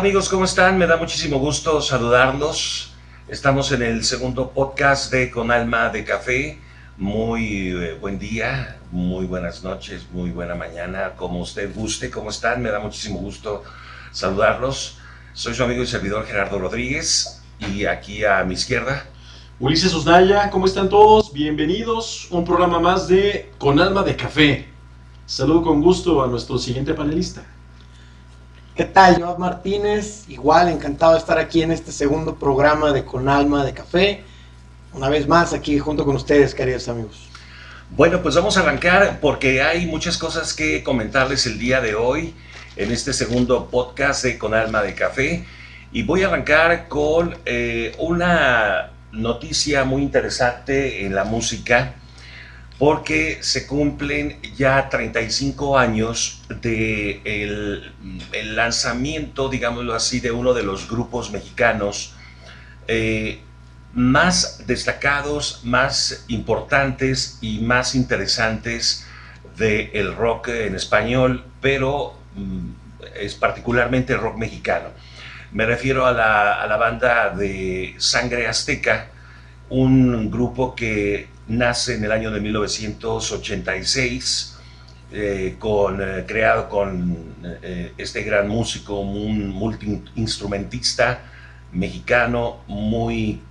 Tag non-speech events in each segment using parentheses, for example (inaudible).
¿Qué tal amigos? ¿Cómo están? Me da muchísimo gusto saludarlos. Estamos en el segundo podcast de Con Alma de Café. Muy eh, buen día, muy buenas noches, muy buena mañana, como usted guste. ¿Cómo están? Me da muchísimo gusto saludarlos. Soy su amigo y servidor Gerardo Rodríguez y aquí a mi izquierda. Ulises Osdaya, ¿cómo están todos? Bienvenidos un programa más de Con Alma de Café. Saludo con gusto a nuestro siguiente panelista. ¿Qué tal? Joab Martínez, igual encantado de estar aquí en este segundo programa de Con Alma de Café. Una vez más aquí junto con ustedes, queridos amigos. Bueno, pues vamos a arrancar porque hay muchas cosas que comentarles el día de hoy en este segundo podcast de Con Alma de Café. Y voy a arrancar con eh, una noticia muy interesante en la música porque se cumplen ya 35 años de el, lanzamiento, digámoslo así, de uno de los grupos mexicanos eh, más destacados, más importantes y más interesantes del rock en español, pero mm, es particularmente rock mexicano. Me refiero a la, a la banda de Sangre Azteca, un grupo que nace en el año de 1986, eh, con, eh, creado con eh, este gran músico, un multiinstrumentista mexicano muy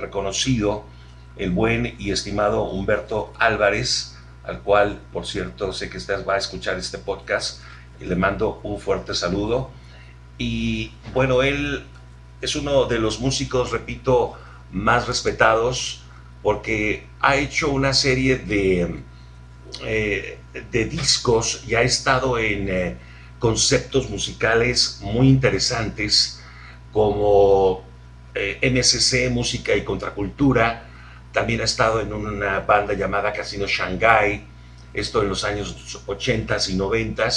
reconocido, el buen y estimado Humberto Álvarez, al cual, por cierto, sé que usted va a escuchar este podcast y le mando un fuerte saludo. Y bueno, él es uno de los músicos, repito, más respetados porque ha hecho una serie de, eh, de discos y ha estado en eh, conceptos musicales muy interesantes como eh, Música y Contracultura. También ha estado en una banda llamada Casino Shanghai, esto en los años 80 y 90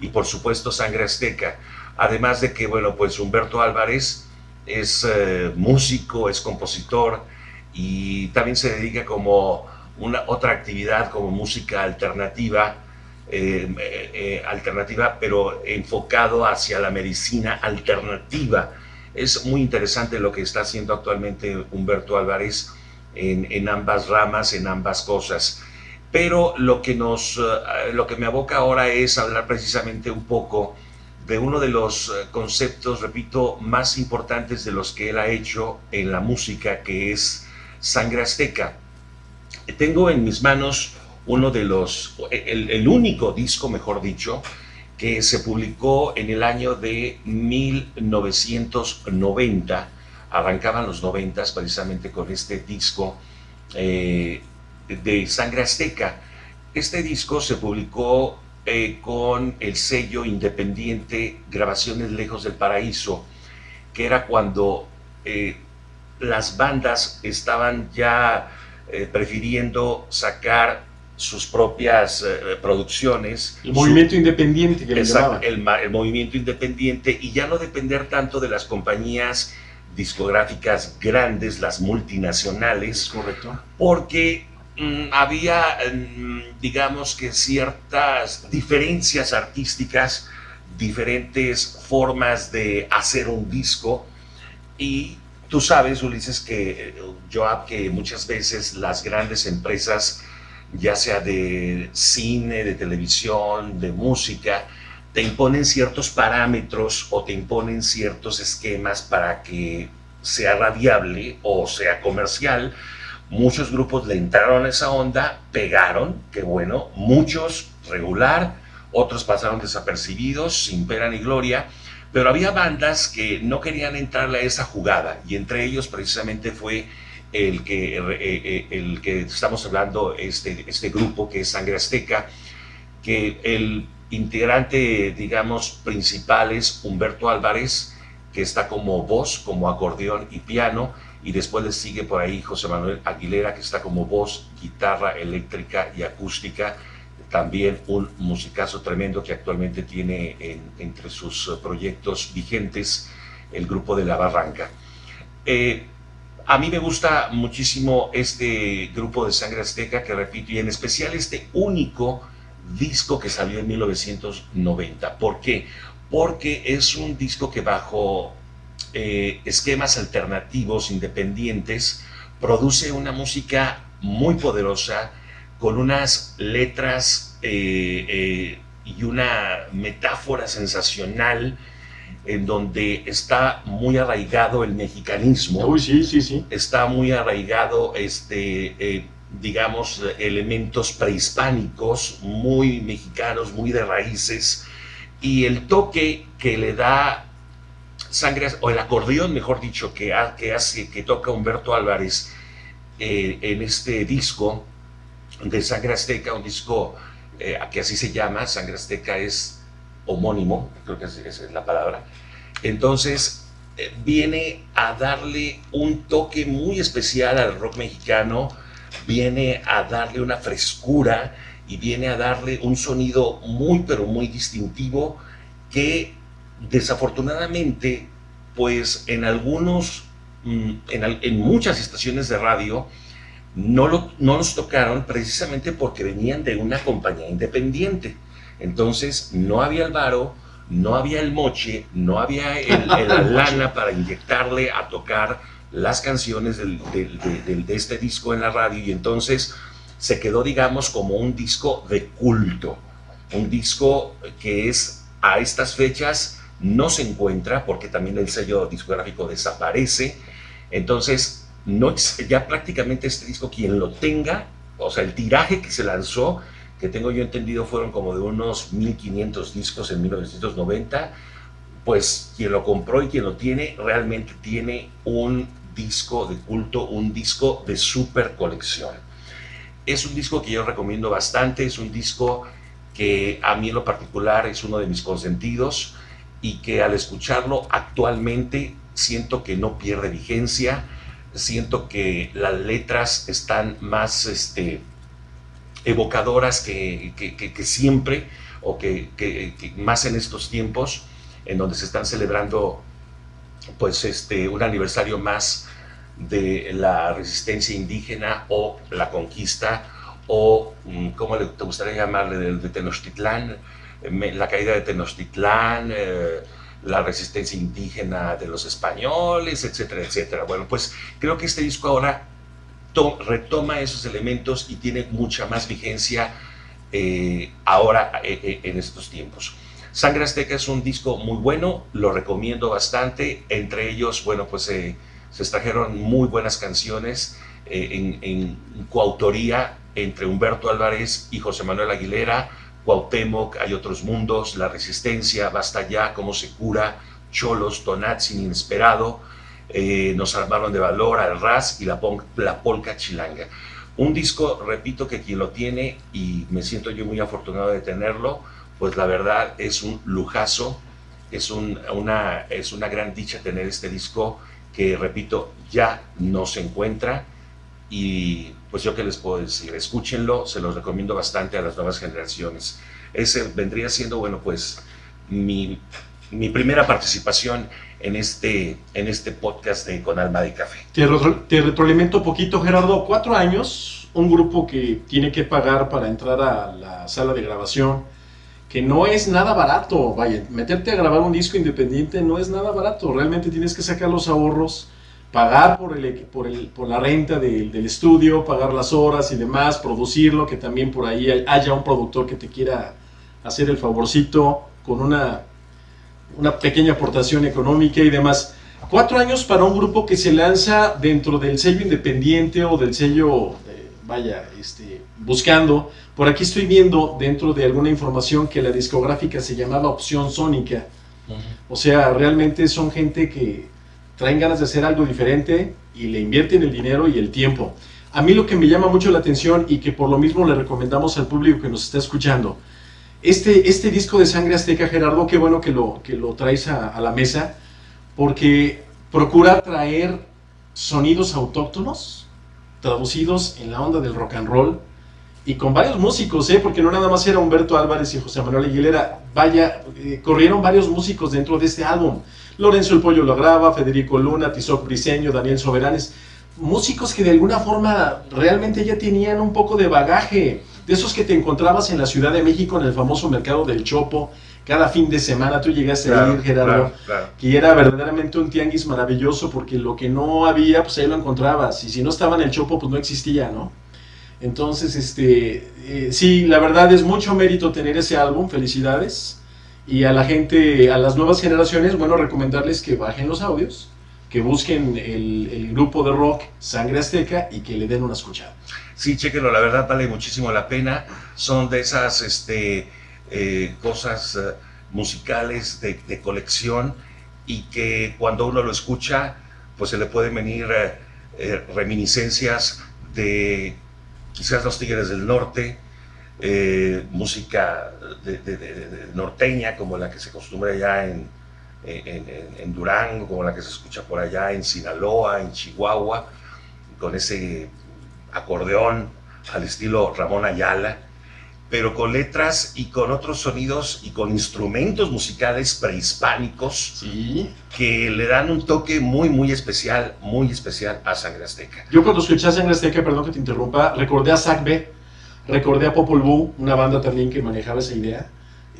y por supuesto Sangre Azteca. Además de que, bueno, pues Humberto Álvarez es músico, es compositor, y también se dedica como una otra actividad como música alternativa, eh, eh, alternativa, pero enfocado hacia la medicina alternativa. Es muy interesante lo que está haciendo actualmente Humberto Álvarez en, en ambas ramas, en ambas cosas. Pero lo que, nos, eh, lo que me aboca ahora es hablar precisamente un poco de uno de los conceptos, repito, más importantes de los que él ha hecho en la música, que es Sangre Azteca. Tengo en mis manos uno de los, el, único disco, mejor dicho, que se publicó en el año de 1990. Arrancaban los 90 precisamente con este disco eh, de Sangre Azteca. Este disco se publicó eh, con el sello independiente Grabaciones Lejos del Paraíso, que era cuando eh, las bandas estaban ya eh, prefiriendo sacar sus propias eh, producciones. El movimiento independiente que el, el, movimiento independiente y ya no depender tanto de las compañías discográficas grandes, las multinacionales. correcto. Porque mm, había, mm, digamos que ciertas diferencias artísticas, diferentes formas de hacer un disco y Tú sabes, Ulises, que Joab, que muchas veces las grandes empresas, ya sea de cine, de televisión, de música, te imponen ciertos parámetros o te imponen ciertos esquemas para que sea radiable o sea comercial. Muchos grupos le entraron a esa onda, pegaron, que bueno, muchos regular, otros pasaron desapercibidos, sin pena ni gloria, pero había bandas que no querían entrarle a esa jugada y entre ellos precisamente fue el que, eh, eh, el que estamos hablando, este, este grupo que es Sangre Azteca, que el integrante, digamos, principal es Humberto Álvarez, que está como voz, como acordeón y piano, y después le sigue por ahí José Manuel Aguilera, que está como voz, guitarra eléctrica y acústica, también un musicazo tremendo que actualmente tiene entre sus eh, proyectos vigentes el grupo de La Barranca. Eh, a mí me gusta muchísimo este grupo de Sangre Azteca, que repito, y en especial este único disco que salió en 1990. ¿Por qué? porque es un disco que bajo eh, esquemas alternativos, independientes, produce una música muy poderosa, con unas letras eh, eh, y una metáfora sensacional en donde está muy arraigado el mexicanismo. Uy, sí, sí, sí. Está muy arraigado, este, digamos, elementos prehispánicos, muy mexicanos, muy de raíces, y el toque que le da sangre, o el acordeón, mejor dicho, que, que hace, que toca Humberto Álvarez eh, en este disco de Sangre Azteca, un disco eh, que así se llama, Sangre Azteca es homónimo, creo que esa es la palabra. Entonces, eh, viene a darle un toque muy especial al rock mexicano, viene a darle una frescura y viene a darle un sonido muy, pero muy distintivo que desafortunadamente, pues en algunos, mm, en, muchas estaciones de radio, no, lo, no los tocaron precisamente porque venían de una compañía independiente. Entonces no había el varo, no había el moche, no había la (laughs) lana para inyectarle a tocar las canciones de este disco en la radio. Y entonces se quedó, digamos, como un disco de culto, un disco que es a estas fechas no se encuentra porque también el sello discográfico desaparece, entonces no, ya prácticamente este disco quien lo tenga, o sea, el tiraje que se lanzó, que tengo yo entendido fueron como de unos 1500 discos en 1990, pues quien lo compró y quien lo tiene realmente tiene un disco de culto, un disco de super colección. Es un disco que yo recomiendo bastante, es un disco que a mí en lo particular es uno de mis consentidos y que al escucharlo actualmente siento que no pierde vigencia, siento que las letras están más este, evocadoras que, siempre o que, más en estos tiempos en donde se están celebrando pues este un aniversario más de la resistencia indígena o la conquista o, mm, ¿cómo te gustaría llamarle? De, Tenochtitlán, la caída de Tenochtitlán, eh, la resistencia indígena de los españoles, etcétera, etcétera. Bueno, pues creo que este disco ahora retoma esos elementos y tiene mucha más vigencia eh, ahora eh, en estos tiempos. Sangre Azteca es un disco muy bueno, lo recomiendo bastante. Entre ellos, bueno, pues se extrajeron muy buenas canciones eh, en, coautoría entre Humberto Álvarez y José Manuel Aguilera, Cuauhtémoc, Hay otros mundos, La Resistencia, Basta ya, Cómo se cura, Cholos, Sin Inesperado, eh, Nos armaron de valor, Al Ras y la, la Polca Chilanga. Un disco, repito, que quien lo tiene, y me siento yo muy afortunado de tenerlo, pues la verdad es un lujazo, es, una, es una gran dicha tener este disco que, repito, ya no se encuentra. Y pues yo qué les puedo decir, escúchenlo, se los recomiendo bastante a las nuevas generaciones. Ese vendría siendo, bueno, pues mi, mi primera participación en este, en este podcast de Con Alma de Café. Te, te retroalimento poquito, Gerardo. Cuatro años, un grupo que tiene que pagar para entrar a la sala de grabación que no es nada barato, vaya, meterte a grabar un disco independiente no es nada barato, realmente tienes que sacar los ahorros, pagar por, el, por, el, por la renta del estudio, pagar las horas y demás, producirlo, que también por ahí haya un productor que te quiera hacer el favorcito con una, una pequeña aportación económica y demás. Cuatro años para un grupo que se lanza dentro del sello independiente o del sello, eh, vaya, este, buscando por aquí estoy viendo dentro de alguna información que la discográfica se llamaba Opción Sónica. O sea, realmente son gente que traen ganas de hacer algo diferente y le invierten el dinero y el tiempo. A mí lo que me llama mucho la atención y que por lo mismo le recomendamos al público que nos está escuchando, este, este disco de Sangre Azteca, Gerardo, qué bueno que lo, que lo traes a, la mesa, porque procura traer sonidos autóctonos traducidos en la onda del rock and roll, y con varios músicos, ¿eh? porque no nada más era Humberto Álvarez y José Manuel Aguilera, vaya, eh, corrieron varios músicos dentro de este álbum. Lorenzo El Pollo lo graba, Federico Luna, Tizoc Briseño, Daniel Soberanes, músicos que de alguna forma realmente ya tenían un poco de bagaje. de esos que te encontrabas en la Ciudad de México en el famoso mercado del Chopo, cada fin de semana tú llegaste a ir, Gerardo, claro, claro. que era verdaderamente un tianguis maravilloso porque lo que no había, pues ahí lo encontrabas, y si no estaba en el Chopo, pues no existía, ¿no? Entonces, este, eh, sí, la verdad es mucho mérito tener ese álbum, felicidades. Y a la gente, a las nuevas generaciones, bueno, recomendarles que bajen los audios, que busquen el, grupo de rock Sangre Azteca y que le den una escuchada. Sí, chéquenlo, la verdad vale muchísimo la pena. Son de esas este, eh, cosas eh, musicales de, colección y que cuando uno lo escucha, pues se le pueden venir eh, reminiscencias de quizás los Tigres del Norte, eh, música de, de- de- de norteña como la que se acostumbra allá en, en, en- en Durango, como la que se escucha por allá en Sinaloa, en Chihuahua, con ese acordeón al estilo Ramón Ayala, pero con letras y con otros sonidos y con instrumentos musicales prehispánicos Sí. que le dan un toque muy, muy especial, muy especial a Sangre Azteca. Yo cuando escuché a Sangre Azteca, perdón que te interrumpa, recordé a Zack B, recordé a Popol Vuh, una banda también que manejaba esa idea.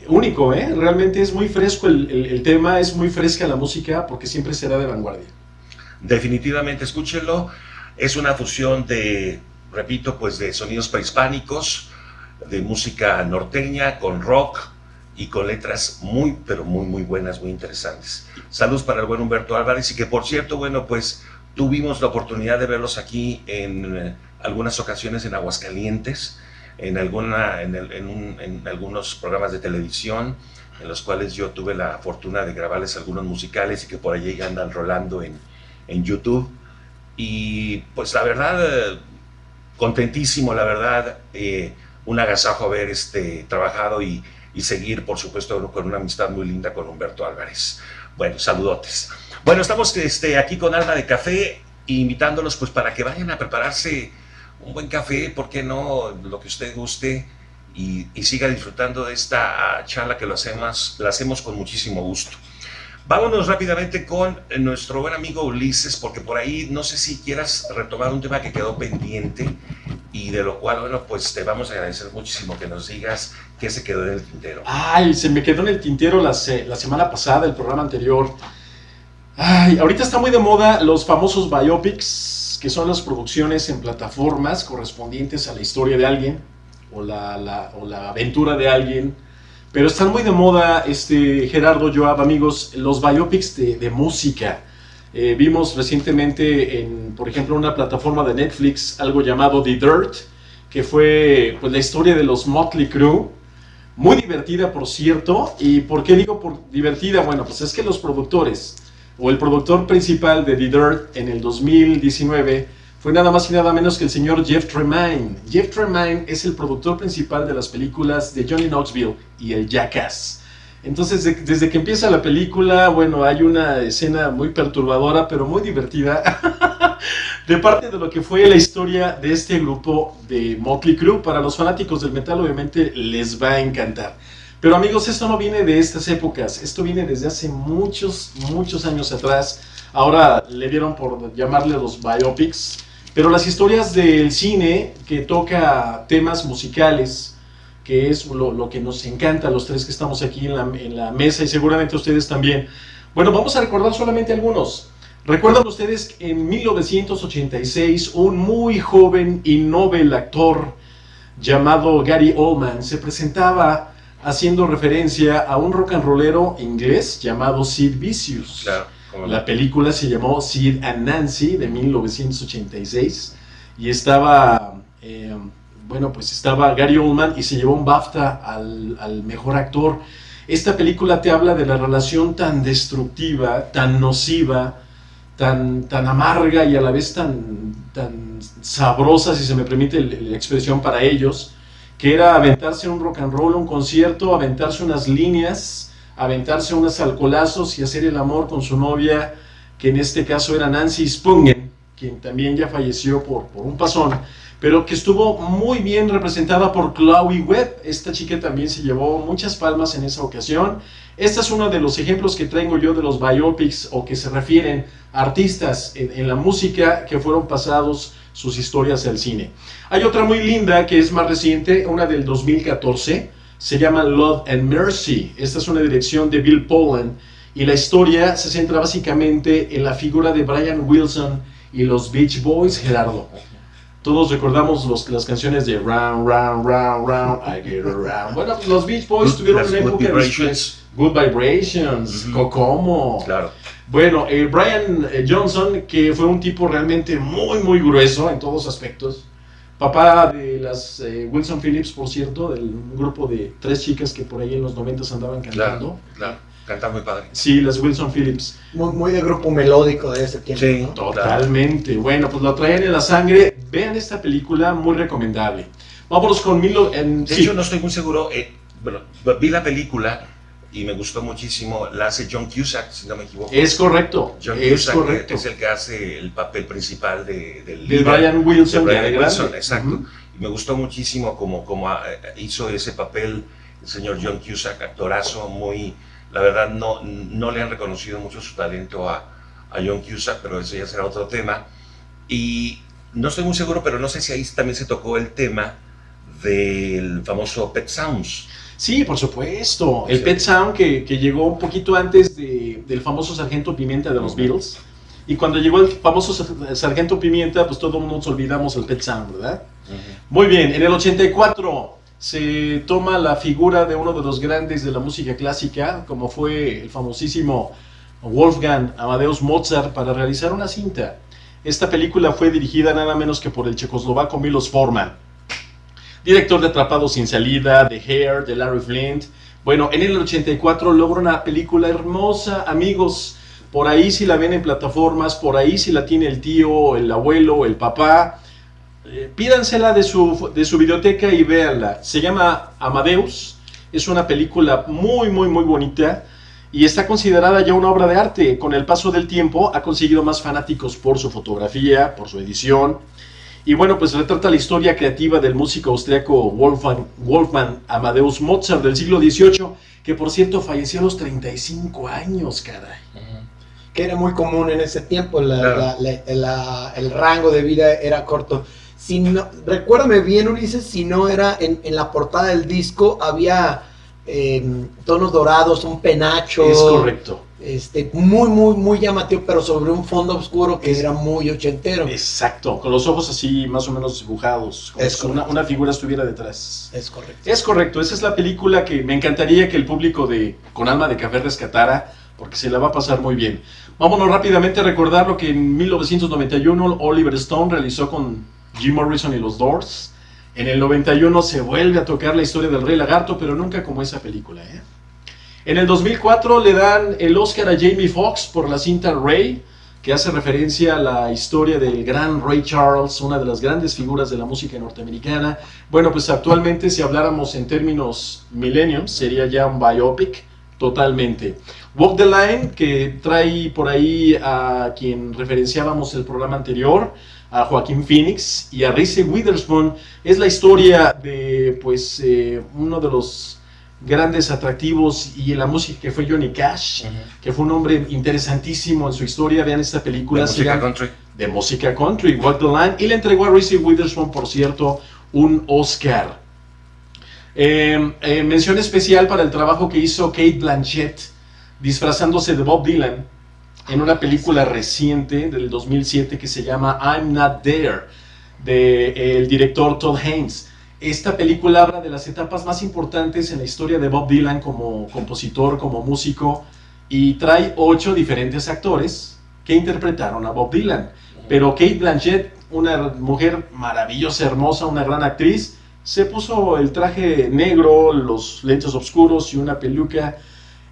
Único, ¿eh? Realmente es muy fresco el, el- tema, es muy fresca la música porque siempre será de vanguardia. Definitivamente escúchenlo. Es una fusión de, repito, pues de sonidos prehispánicos, de música norteña, con rock y con letras muy, pero muy, muy buenas, muy interesantes. Saludos para el buen Humberto Álvarez y que por cierto, bueno, pues tuvimos la oportunidad de verlos aquí en eh, algunas ocasiones en Aguascalientes, en, alguna, en, el- en un- en algunos programas de televisión, en los cuales yo tuve la fortuna de grabarles algunos musicales y que por allí andan rolando en, en YouTube. Y pues la verdad, contentísimo, la verdad, eh, un agasajo haber este, trabajado y, y seguir, por supuesto, con una amistad muy linda con Humberto Álvarez. Bueno, saludotes. Bueno, estamos este, aquí con Alma de Café, invitándolos pues para que vayan a prepararse un buen café, ¿por qué no? Lo que usted guste y, siga disfrutando de esta ah, charla que lo hacemos, la hacemos con muchísimo gusto. Vámonos rápidamente con nuestro buen amigo Ulises, porque por ahí no sé si quieras retomar un tema que quedó pendiente y de lo cual, bueno, pues te vamos a agradecer muchísimo que nos digas qué se quedó en el tintero. Ay, se me quedó en el tintero la, la semana pasada, el programa anterior. Ay, ahorita está muy de moda los famosos biopics, que son las producciones en plataformas correspondientes a la historia de alguien o la, o la aventura de alguien. Pero están muy de moda, este, Gerardo, Joab, amigos, los biopics de, de música. Eh, vimos recientemente, en, por ejemplo, una plataforma de Netflix, algo llamado The Dirt, que fue pues, la historia de los Motley Crue. Muy divertida, por cierto. ¿Y por qué digo por divertida? Bueno, pues es que los productores, o el productor principal de The Dirt en el 2019, fue nada más y nada menos que el señor Jeff Tremaine. Jeff Tremaine es el productor principal de las películas de Johnny Knoxville y el Jackass. Entonces, de- desde que empieza la película, bueno, hay una escena muy perturbadora, pero muy divertida, (laughs) de parte de lo que fue la historia de este grupo de Motley Crue. Para los fanáticos del metal, obviamente, les va a encantar. Pero amigos, esto no viene de estas épocas, esto viene desde hace muchos, muchos años atrás. Ahora le dieron por llamarle los biopics, pero las historias del cine que toca temas musicales, que es lo, que nos encanta a los tres que estamos aquí en la, en la mesa y seguramente ustedes también. Bueno, vamos a recordar solamente algunos. ¿Recuerdan ustedes que en 1986 un muy joven y novel actor llamado Gary Oldman se presentaba haciendo referencia a un rock and rollero inglés llamado Sid Vicious? Claro. La película se llamó Sid and Nancy de 1986 y estaba, eh, bueno, pues estaba Gary Oldman y se llevó un BAFTA al, al mejor actor. Esta película te habla de la relación tan destructiva, tan nociva, tan, tan amarga y a la vez tan, tan sabrosa, si se me permite la expresión para ellos, que era aventarse un rock and roll, un concierto, aventarse unas líneas, aventarse unos alcoholazos y hacer el amor con su novia, que en este caso era Nancy Spungen, quien también ya falleció por, por un pasón, pero que estuvo muy bien representada por Chloe Webb. Esta chica también se llevó muchas palmas en esa ocasión. Este es uno de los ejemplos que traigo yo de los biopics o que se refieren a artistas en, en la música que fueron pasados sus historias al cine. Hay otra muy linda que es más reciente, una del 2014, se llama Love and Mercy. Esta es una dirección de Bill Poland y la historia se centra básicamente en la figura de Brian Wilson y los Beach Boys, Gerardo. Todos recordamos los, las canciones de Round, Round, Round, Round, I Get Around. Bueno, los Beach Boys tuvieron una época Good Vibrations. Good Vibrations, Ujú. Kokomo. Claro. Bueno, eh, Brian eh, Johnson, que fue un tipo realmente muy, muy grueso en todos aspectos. Papá de las eh, Wilson Phillips, por cierto, del grupo de tres chicas que por ahí en los 90 andaban cantando. Claro, claro. Muy padre. Sí, las Wilson Phillips. Muy, muy de grupo melódico de ese tiempo. Sí. ¿no? Totalmente. Bueno, pues lo traían en la sangre. Vean esta película, muy recomendable. Vámonos con Milo. En, De sí. hecho, no estoy muy seguro. eh, bueno, vi la película y me gustó muchísimo. La hace John Cusack, si no me equivoco. Es correcto. John es Cusack correcto. es el que hace el papel principal de, del De líder, Brian Wilson. de Brian Wilson, grande. exacto. Ujú. Y me gustó muchísimo como, como ah, eh, hizo ese papel el señor John Cusack, actorazo muy... La verdad, no, no le han reconocido mucho su talento a, a John Cusack, pero eso ya será otro tema. Y no estoy muy seguro, pero no sé si ahí también se tocó el tema del famoso Pet Sounds. Sí, por supuesto. El Sí. Pet Sound que, que llegó un poquito antes de- del famoso Sargento Pimienta de los. Beatles. Y cuando llegó el famoso Sar- Sargento Pimienta, pues todo el mundo nos olvidamos el Pet Sound, ¿verdad? Muy bien, en el 84 se toma la figura de uno de los grandes de la música clásica, como fue el famosísimo Wolfgang Amadeus Mozart, para realizar una cinta. Esta película fue dirigida nada menos que por el checoslovaco Milos Forman, director de Atrapados sin salida, de Hair, de Larry Flint. Bueno, en el 84 logra una película hermosa, amigos. Por ahí si la ven en plataformas, por ahí si la tiene el tío, el abuelo, el papá. Eh, pídansela de su, de su videoteca y véanla. Se llama Amadeus. Es una película muy, muy, muy bonita y está considerada ya una obra de arte. Con el paso del tiempo ha conseguido más fanáticos por su fotografía, por su edición. Y bueno, pues retrata la historia creativa del músico austriaco Wolfgang, Wolfgang Amadeus Mozart del siglo XVIII, que por cierto falleció a los 35 años, caray. que era muy común en ese tiempo, la- Claro. la- la- la- el rango de vida era corto. Si no, recuérdame bien, Ulises, si no era en, en la portada del disco, había eh, tonos dorados, un penacho. Es correcto. Este, muy, muy, muy llamativo, pero sobre un fondo oscuro que era muy ochentero. Exacto, con los ojos así más o menos dibujados, como Es si una, figura estuviera detrás. Es correcto. Es correcto, esa es la película que me encantaría que el público de Con Alma de Café rescatara, porque se la va a pasar muy bien. Vámonos rápidamente a recordar lo que en 1991 Oliver Stone realizó con Jim Morrison y los Doors. En el 91 se vuelve a tocar la historia del Rey Lagarto, pero nunca como esa película. ¿eh? En el 2004 le dan el Oscar a Jamie Foxx por la cinta Ray, que hace referencia a la historia del gran Ray Charles, una de las grandes figuras de la música norteamericana. Bueno, pues actualmente si habláramos en términos millennium, sería ya un biopic totalmente. Walk the Line, que trae por ahí a quien referenciábamos el programa anterior, a Joaquín Phoenix y a Reese Witherspoon, es la historia de pues eh, uno de los grandes atractivos y la música que fue Johnny Cash, que fue un hombre interesantísimo en su historia. Vean esta película La se música llama- country. de música country, Walk the Line, y le entregó a Reese Witherspoon, por cierto, un Oscar. Eh, eh, mención especial para el trabajo que hizo Kate Blanchett disfrazándose de Bob Dylan en una película reciente del 2007 que se llama I'm Not There, del director Todd Haynes. Esta película habla de las etapas más importantes en la historia de Bob Dylan como compositor, como músico, y trae ocho diferentes actores que interpretaron a Bob Dylan. Pero Kate Blanchett, una mujer maravillosa, hermosa, una gran actriz, se puso el traje negro, los lentes oscuros y una peluca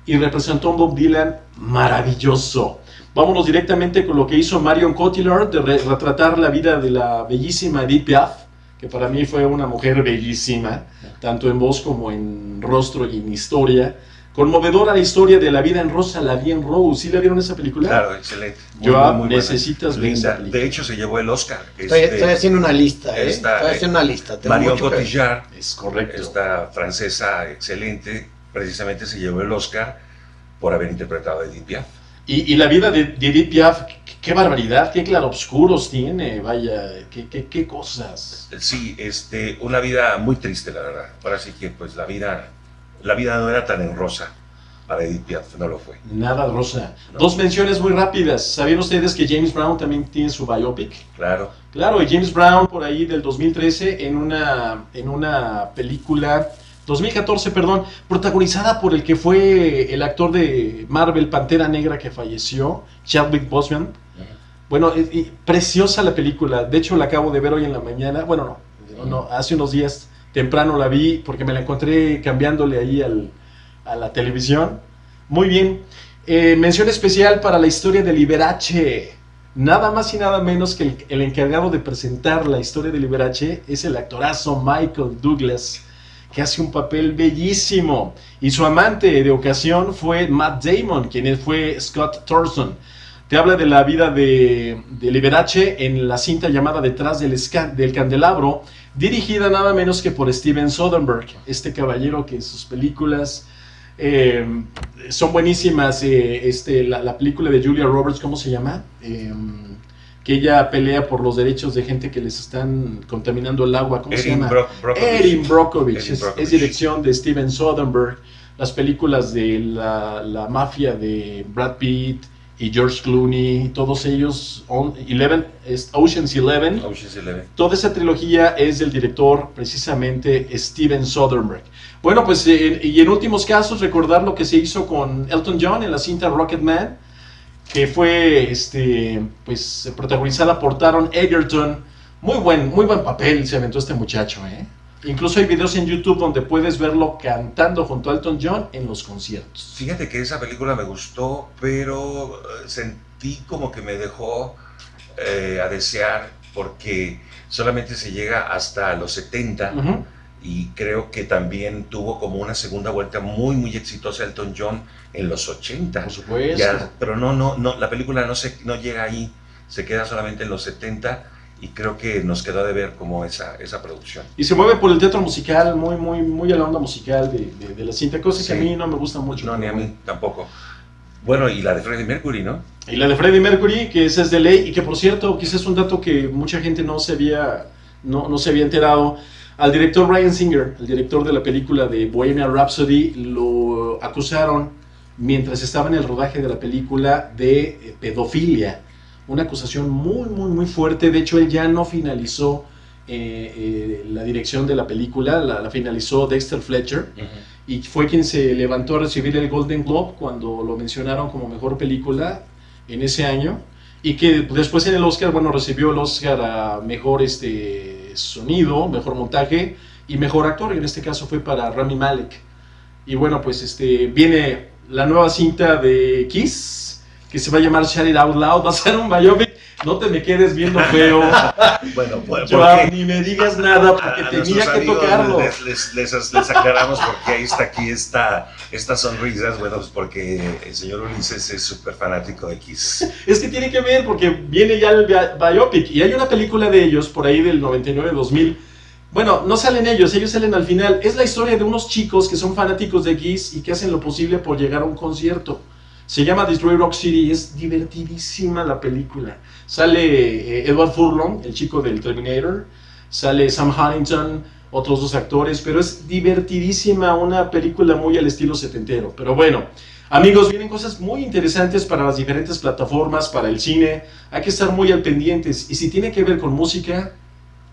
y representó a Bob Dylan maravilloso. Vámonos directamente con lo que hizo Marion Cotillard de re- retratar la vida de la bellísima Edith Piaf, que para mí fue una mujer bellísima, tanto en voz como en rostro y en historia. Conmovedora la historia de la vida en Rosa, la vi en Rose. ¿Sí la vieron esa película? Claro, excelente. Muy, Yo, muy, muy buena. necesitas ver esa Linda. película. De hecho, se llevó el Oscar. Estoy, Este, estoy haciendo una lista, ¿eh? esta, estoy eh, haciendo una lista. tengo Marion mucho que- Cotillard, Es correcto. esta francesa excelente, precisamente se llevó el Oscar por haber interpretado a Edith Piaf. Y, y la vida de, de Edith Piaf, qué, barbaridad, qué claroscuros tiene, vaya, qué, qué, qué cosas. Sí, este, una vida muy triste, la verdad. Ahora sí que, pues, la vida, la vida no era tan en rosa para Edith Piaf, no lo fue. Nada rosa. No. Dos menciones muy rápidas. ¿Sabían ustedes que James Brown también tiene su biopic? Claro. Claro, y James Brown por ahí del 2013 en una, en una película, 2014, perdón, protagonizada por el que fue el actor de Marvel Pantera Negra que falleció, Chadwick Boseman. Bueno, es- y preciosa la película. De hecho, la acabo de ver hoy en la mañana. Bueno, no, no, hace unos días temprano la vi porque me la encontré cambiándole ahí al- a la televisión. Muy bien. Eh, mención especial para la historia de Liberace. Nada más y nada menos que el, el encargado de presentar la historia de Liberace es el actorazo Michael Douglas, que hace un papel bellísimo. Y su amante de ocasión fue Matt Damon, quien fue Scott Thorson. Te habla de la vida de, de Liberace en la cinta llamada Detrás del, Candelabro, dirigida nada menos que por Steven Soderbergh, este caballero que sus películas eh, son buenísimas. eh, este, la, la película de Julia Roberts, ¿cómo se llama? Eh, que ella pelea por los derechos de gente que les están contaminando el agua. ¿Cómo se llama? Brockovich. Erin Brockovich. Erin Es, dirección de Steven Soderbergh. Las películas de la, la mafia de Brad Pitt y George Clooney, todos ellos, on- Eleven, es Ocean's Eleven. Ocean's Eleven. Toda esa trilogía es del director precisamente Steven Soderbergh. Bueno, pues eh, y en últimos casos recordar lo que se hizo con Elton John en la cinta Rocketman, que fue este, pues, protagonizada por Taron Egerton. Muy buen, muy buen papel se aventó este muchacho, ¿eh? Incluso hay videos en YouTube donde puedes verlo cantando junto a Elton John en los conciertos. Fíjate que esa película me gustó, pero eh, sentí como que me dejó eh, a desear porque solamente se llega hasta los 70 Ujú. y creo que también tuvo como una segunda vuelta muy muy exitosa Elton John en los 80. Por supuesto. Ya, pero no, no, no, la película no, se, no llega ahí, se queda solamente en los 70 y creo que nos quedó de ver como esa, esa producción. Y se mueve por el teatro musical, muy, muy, muy a la onda musical de, de- de la cinta, cosa que a Sí. mí no me gusta mucho. No, ni a mí tampoco. Bueno, y la de Freddie Mercury, ¿no? Y la de Freddie Mercury, que esa es de ley, y que por cierto, quizás es un dato que mucha gente no se había, no, no se había enterado. Al director Ryan Singer, el director de la película de Bohemian Rhapsody, lo acusaron mientras estaba en el rodaje de la película de eh, pedofilia. Una acusación muy, muy, muy fuerte. De hecho, él ya no finalizó eh, eh, la dirección de la película, la, la finalizó Dexter Fletcher y fue quien se levantó a recibir el Golden Globe cuando lo mencionaron como mejor película en ese año y que después en el Oscar, bueno, recibió el Oscar a mejor este sonido, mejor montaje y mejor actor, y en este caso fue para Rami Malek. Y bueno, pues este viene la nueva cinta de Kiss que se va a llamar Shout It Out Loud, va a ser un biopic, no te me quedes viendo feo, (laughs) Bueno, pues, porque ni me digas nada porque a tenía que tocarlo. Les, les, les- les aclaramos porque ahí está aquí esta, estas sonrisas, bueno, pues porque el señor Ulises es súper fanático de Kiss. (laughs) Es que tiene que ver porque viene ya el bi- biopic y hay una película de ellos por ahí del 99-2000. Bueno, no salen ellos, ellos salen al final. Es la historia de unos chicos que son fanáticos de Kiss y que hacen lo posible por llegar a un concierto. Se llama Destroy Rock City, es divertidísima la película. Sale eh, Edward Furlong, el chico del Terminator, sale Sam Huntington, otros dos actores, pero es divertidísima, una película muy al estilo setentero. Pero bueno, amigos, vienen cosas muy interesantes para las diferentes plataformas, para el cine. Hay que estar muy al pendientes y si tiene que ver con música,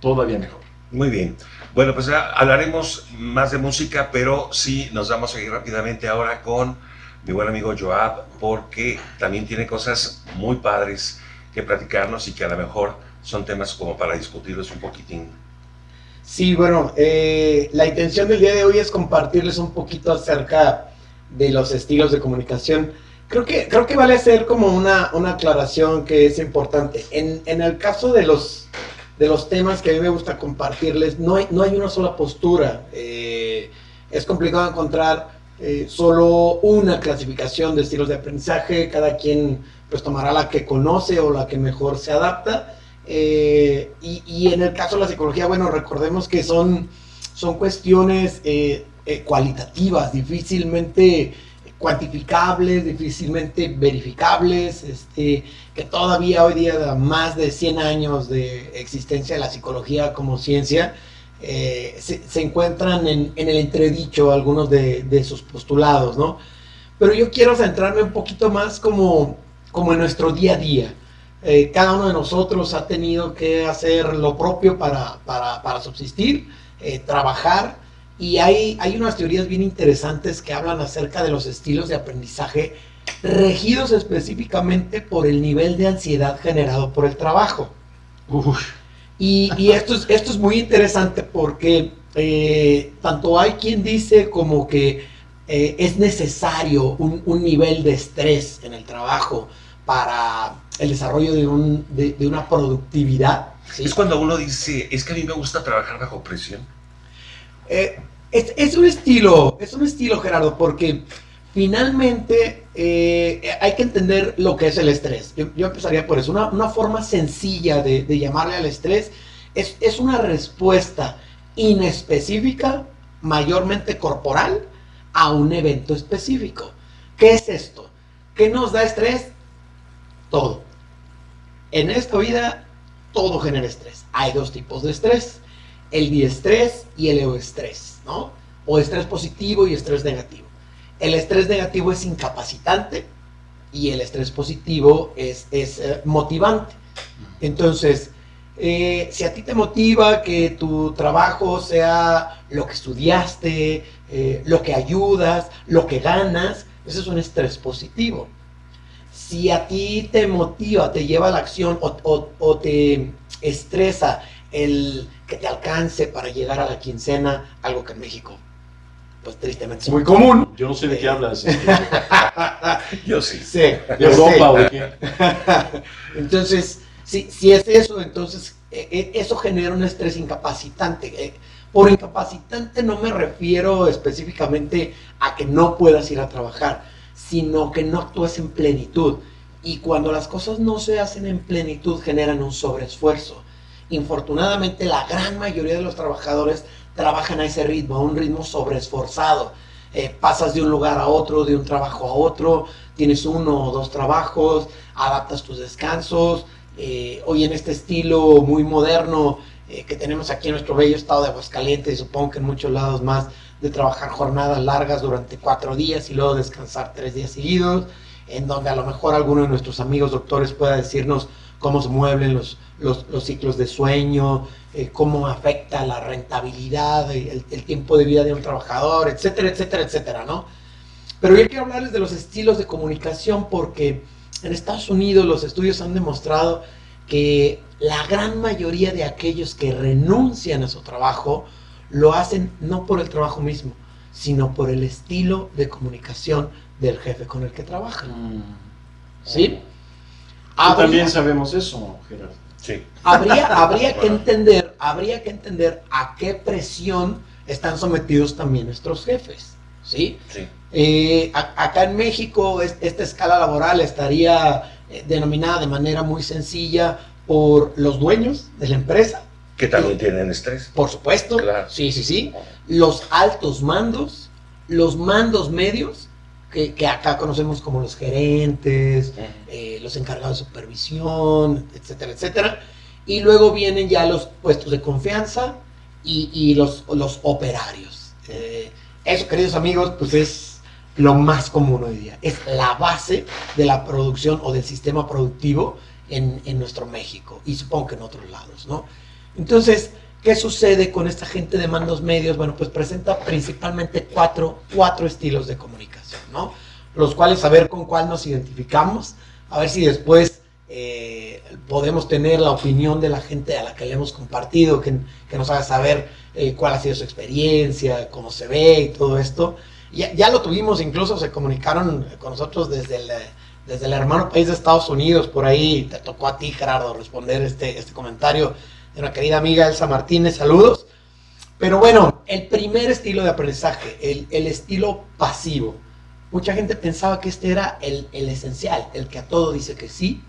todavía mejor. Muy bien. Bueno, pues hablaremos más de música, pero sí nos vamos a ir rápidamente ahora con mi buen amigo Joab, porque también tiene cosas muy padres que platicarnos y que a lo mejor son temas como para discutirlos un poquitín. Sí, bueno, eh, la intención del día de hoy es compartirles un poquito acerca de los estilos de comunicación. Creo que, creo que vale hacer como una, una aclaración que es importante. En, en el caso de los, de los temas que a mí me gusta compartirles, no hay, no hay una sola postura. Eh, es complicado encontrar eh, solo una clasificación de estilos de aprendizaje. Cada quien pues tomará la que conoce o la que mejor se adapta. Eh, y, y en el caso de la psicología, bueno, recordemos que son, son cuestiones eh, cualitativas, difícilmente cuantificables, difícilmente verificables, este, que todavía hoy día, más de 100 años de existencia de la psicología como ciencia, eh, se, encuentran en, el entredicho algunos de, sus postulados, ¿no? Pero yo quiero centrarme un poquito más como, como en nuestro día a día. Eh, cada uno de nosotros ha tenido que hacer lo propio para, para, subsistir, eh, trabajar, y hay, hay unas teorías bien interesantes que hablan acerca de los estilos de aprendizaje regidos específicamente por el nivel de ansiedad generado por el trabajo. Y, esto, es, esto es muy interesante porque eh, tanto hay quien dice como que eh, es necesario un, nivel de estrés en el trabajo para el desarrollo de, un, de, una productividad. Es cuando uno dice, es que a mí me gusta trabajar bajo presión. Eh, es, un estilo, es un estilo, Gerardo, porque finalmente eh, hay que entender lo que es el estrés. Yo, empezaría por eso. Una, forma sencilla de, llamarle al estrés es, es, una respuesta inespecífica, mayormente corporal, a un evento específico. ¿Qué es esto? ¿Qué nos da estrés? Todo. En esta vida, todo genera estrés. Hay dos tipos de estrés el diestrés y el eoestrés, ¿no? O estrés positivo y estrés negativo. El estrés negativo es incapacitante y el estrés positivo es, eh, motivante. Entonces, eh, si a ti te motiva que tu trabajo sea lo que estudiaste, eh, lo que ayudas, lo que ganas, ese es un estrés positivo. Si a ti te motiva, te lleva a la acción o te estresa el que te alcance para llegar a la quincena, algo que en México, pues tristemente es muy común. Yo no sé de qué hablas. (laughs) Yo sí. Sí. ¿De Europa o de qué? (laughs) entonces, si, si es eso, entonces e, e, eso genera un estrés incapacitante. Eh, por incapacitante no me refiero específicamente a que no puedas ir a trabajar, sino que no actúes en plenitud. Y cuando las cosas no se hacen en plenitud generan un sobreesfuerzo. Infortunadamente, la gran mayoría de los trabajadores trabajan a ese ritmo, a un ritmo sobreesforzado. Eh, pasas de un lugar a otro, de un trabajo a otro, tienes uno o dos trabajos, adaptas tus descansos. Eh, hoy en este estilo muy moderno eh, que tenemos aquí en nuestro bello estado de Aguascalientes y supongo que en muchos lados más, de trabajar jornadas largas durante cuatro días y luego descansar tres días seguidos, en donde a lo mejor alguno de nuestros amigos doctores pueda decirnos cómo se mueven los, los, ciclos de sueño, eh, cómo afecta la rentabilidad, el, tiempo de vida de un trabajador, etcétera, etcétera, etcétera, ¿no? Pero yo quiero hablarles de los estilos de comunicación porque en Estados Unidos los estudios han demostrado que la gran mayoría de aquellos que renuncian a su trabajo lo hacen no por el trabajo mismo, sino por el estilo de comunicación del jefe con el que trabajan. Mm. ¿Sí? también sabemos eso, Gerardo. Habría, (laughs) habría que entender, habría que entender a qué presión están sometidos también nuestros jefes. ¿sí? Eh, acá en México esta escala laboral estaría eh, denominada de manera muy sencilla por los dueños de la empresa. Que también tienen estrés. Por supuesto. Sí, sí, sí. Los altos mandos, los mandos medios que, acá conocemos como los gerentes, eh, los encargados de supervisión, etcétera, etcétera. Y luego vienen ya los puestos de confianza y, los, los operarios. Eh, eso, queridos amigos, pues es lo más común hoy día. Es la base de la producción o del sistema productivo en, en nuestro México y supongo que en otros lados, ¿no? Entonces, ¿qué sucede con esta gente de mandos medios? Bueno, pues presenta principalmente cuatro, cuatro estilos de comunicación. Los cuales a ver con cuál nos identificamos, a ver si después eh, podemos tener la opinión de la gente a la que le hemos compartido, que, nos haga saber eh, cuál ha sido su experiencia, cómo se ve y todo esto. Ya, ya lo tuvimos, incluso se comunicaron con nosotros desde el, desde el hermano país de Estados Unidos, por ahí te tocó a ti, Gerardo, responder este, este comentario de una querida amiga Elsa Martínez, saludos. Pero bueno, el primer estilo de aprendizaje, el, el estilo pasivo mucha gente pensaba que este era el, esencial, el que a todo dice que sí,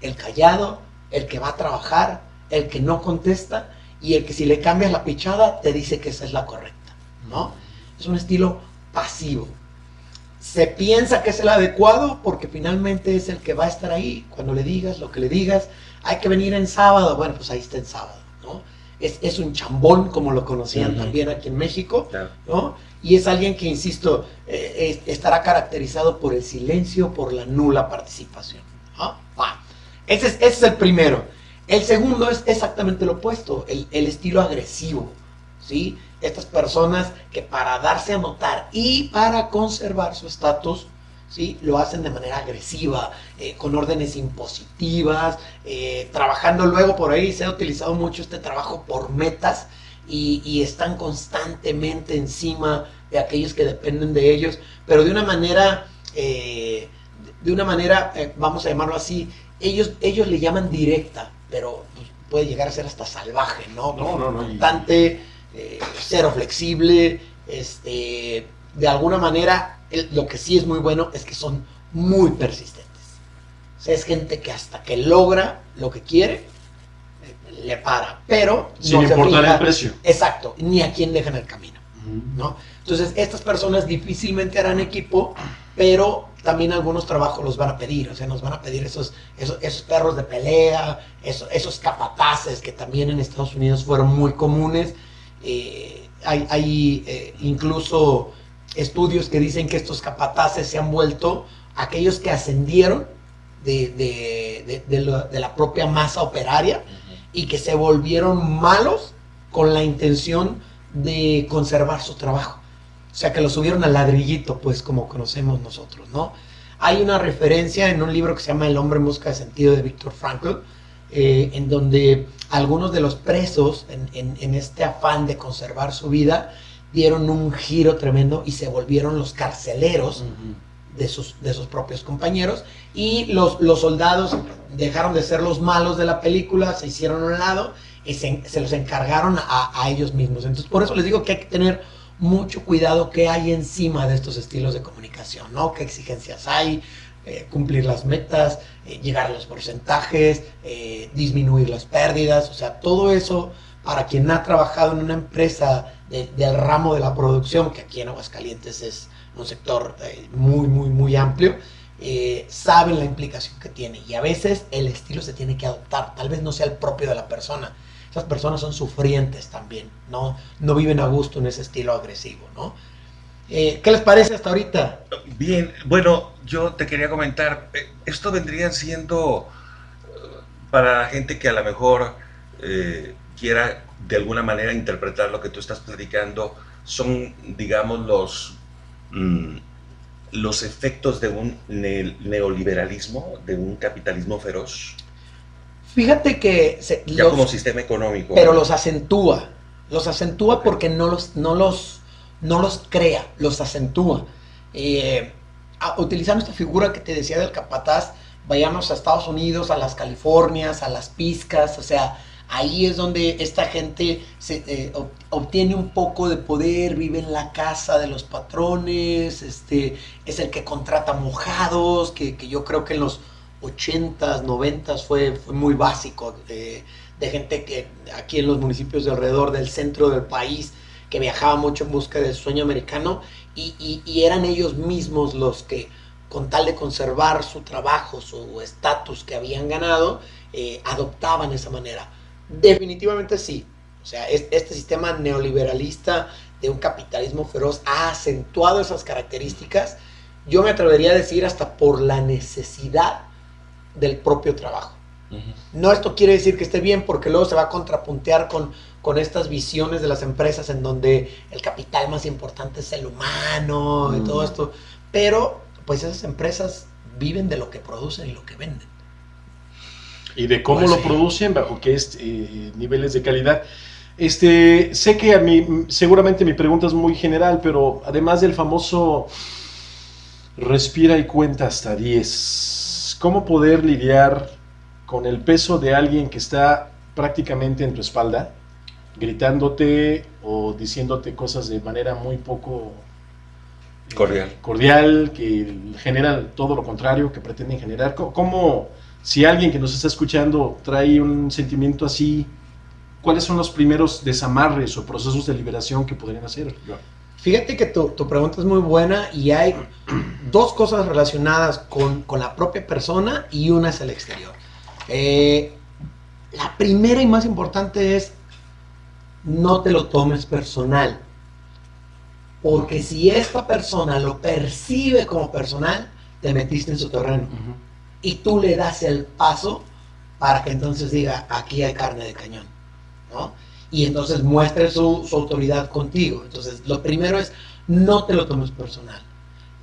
el callado, el que va a trabajar, el que no contesta y el que si le cambias la pichada te dice que esa es la correcta, ¿no? Es un estilo pasivo. se piensa que es el adecuado porque finalmente es el que va a estar ahí. Cuando le digas lo que le digas, hay que venir en sábado. Bueno, pues ahí está en sábado. Es, es un chambón, como lo conocían también aquí en México, Claro. ¿no? Y es alguien que, insisto, eh, es- estará caracterizado por el silencio, por la nula participación. Ese, es, ese es el primero. El segundo es exactamente lo opuesto, el, el estilo agresivo. ¿sí? Estas personas que para darse a notar y para conservar su estatus, ¿sí? lo hacen de manera agresiva, eh, con órdenes impositivas, eh, trabajando luego por ahí, se ha utilizado mucho este trabajo por metas y, y están constantemente encima de aquellos que dependen de ellos, pero de una manera, eh, de una manera, vamos a llamarlo así, ellos, ellos le llaman directa, pero puede llegar a ser hasta salvaje, ¿no? No, no, no, Constante, cero flexible, este, de alguna manera, el- lo que sí es muy bueno es que son muy persistentes. O sea, es gente que hasta que logra lo que quiere, le para, pero Sin no importar el precio. Exacto, ni a quién dejan el camino. ¿no? Entonces, estas personas difícilmente harán equipo, pero también algunos trabajos los van a pedir, o sea, nos van a pedir esos, esos, esos perros de pelea, esos, esos capataces que también en Estados Unidos fueron muy comunes. Eh, hay hay eh, incluso estudios que dicen que estos capataces se han vuelto aquellos que ascendieron de, de- de- la, propia masa operaria y que se volvieron malos con la intención de conservar su trabajo. O sea, que lo subieron al ladrillito, pues como conocemos nosotros, ¿no? Hay una referencia en un libro que se llama El hombre en busca de sentido de Víctor Frankl, eh, en donde algunos de los presos, en este afán de conservar su vida, dieron un giro tremendo y se volvieron los carceleros de sus, de sus propios compañeros y los, los soldados dejaron de ser los malos de la película, se hicieron a un lado y se, se los encargaron a, a ellos mismos. Entonces, por eso les digo que hay que tener mucho cuidado qué hay encima de estos estilos de comunicación, ¿no? ¿Qué exigencias hay? eh, cumplir las metas, eh, llegar a los porcentajes, eh, disminuir las pérdidas, o sea, todo eso para quien ha trabajado en una empresa de- del ramo de la producción, que aquí en Aguascalientes es un sector eh, muy, muy, muy amplio, eh, saben la implicación que tiene y a veces el estilo se tiene que adoptar, tal vez no sea el propio de la persona. Esas personas son sufrientes también, no, no viven a gusto en ese estilo agresivo, ¿no? Eh, ¿Qué les parece hasta ahorita? Bien, bueno, yo te quería comentar, esto vendría siendo para la gente que a lo mejor quiera de alguna manera interpretar lo que tú estás platicando, son, digamos, los, mm, los efectos de un ne- neoliberalismo, de un capitalismo feroz, Fíjate que se- ya los- como sistema económico. pero los acentúa. Los acentúa porque no los, no los, no los crea, los acentúa. Eh, a- utilizando esta figura que te decía del capataz, vayamos a Estados Unidos, a las Californias, a las Piscas, o sea, ahí es donde esta gente se, eh, ob- obtiene un poco de poder, vive en la casa de los patrones, este, es el que contrata mojados, que, que yo creo que en los 80s, 90s fue, muy básico, de, gente que aquí en los municipios de alrededor del centro del país, que viajaba mucho en busca del sueño americano, y, y- y eran ellos mismos los que, con tal de conservar su trabajo, su estatus que habían ganado, eh, adoptaban esa manera. Definitivamente sí. O sea, es- este sistema neoliberalista de un capitalismo feroz ha acentuado esas características. Yo me atrevería a decir hasta por la necesidad del propio trabajo. No esto quiere decir que esté bien porque luego se va a contrapuntear con, con estas visiones de las empresas en donde el capital más importante es el humano y todo esto. Pero pues esas empresas viven de lo que producen y lo que venden. Y de cómo Pues lo sí. producen, bajo qué eh, niveles de calidad. Este, sé que a mí, seguramente mi pregunta es muy general, pero además del famoso respira y cuenta hasta 10, ¿cómo poder lidiar con el peso de alguien que está prácticamente en tu espalda, gritándote o diciéndote cosas de manera muy poco eh, Cordial. cordial, que generan todo lo contrario que pretenden generar? ¿Cómo- ¿Cómo, si alguien que nos está escuchando trae un sentimiento así, cuáles son los primeros desamarres o procesos de liberación que podrían hacer? Fíjate que tu, tu pregunta es muy buena y hay (clears throat) dos cosas relacionadas con, con la propia persona y una es el exterior. Eh, la primera y más importante es no te lo tomes personal. Porque si esta persona lo percibe como personal, te metiste en su terreno. Y tú le das el paso para que entonces diga, aquí hay carne de cañón. ¿no? Y entonces muestre su, su autoridad contigo. Entonces, lo primero es, no te lo tomes personal.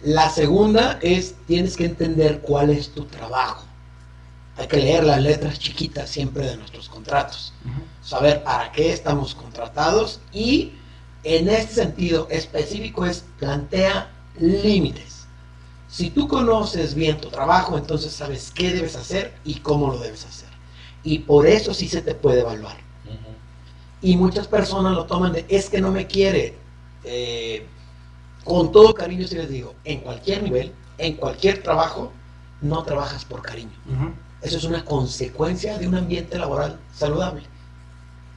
La segunda es, tienes que entender cuál es tu trabajo. Hay que leer las letras chiquitas siempre de nuestros contratos. Saber para qué estamos contratados y en este sentido específico es plantea límites. Si tú conoces bien tu trabajo, entonces sabes qué debes hacer y cómo lo debes hacer. Y por eso sí se te puede evaluar. Y muchas personas lo toman de, es que no me quiere. Eh, con todo cariño, si les digo, en cualquier nivel, en cualquier trabajo, no trabajas por cariño. Eso es una consecuencia de un ambiente laboral saludable.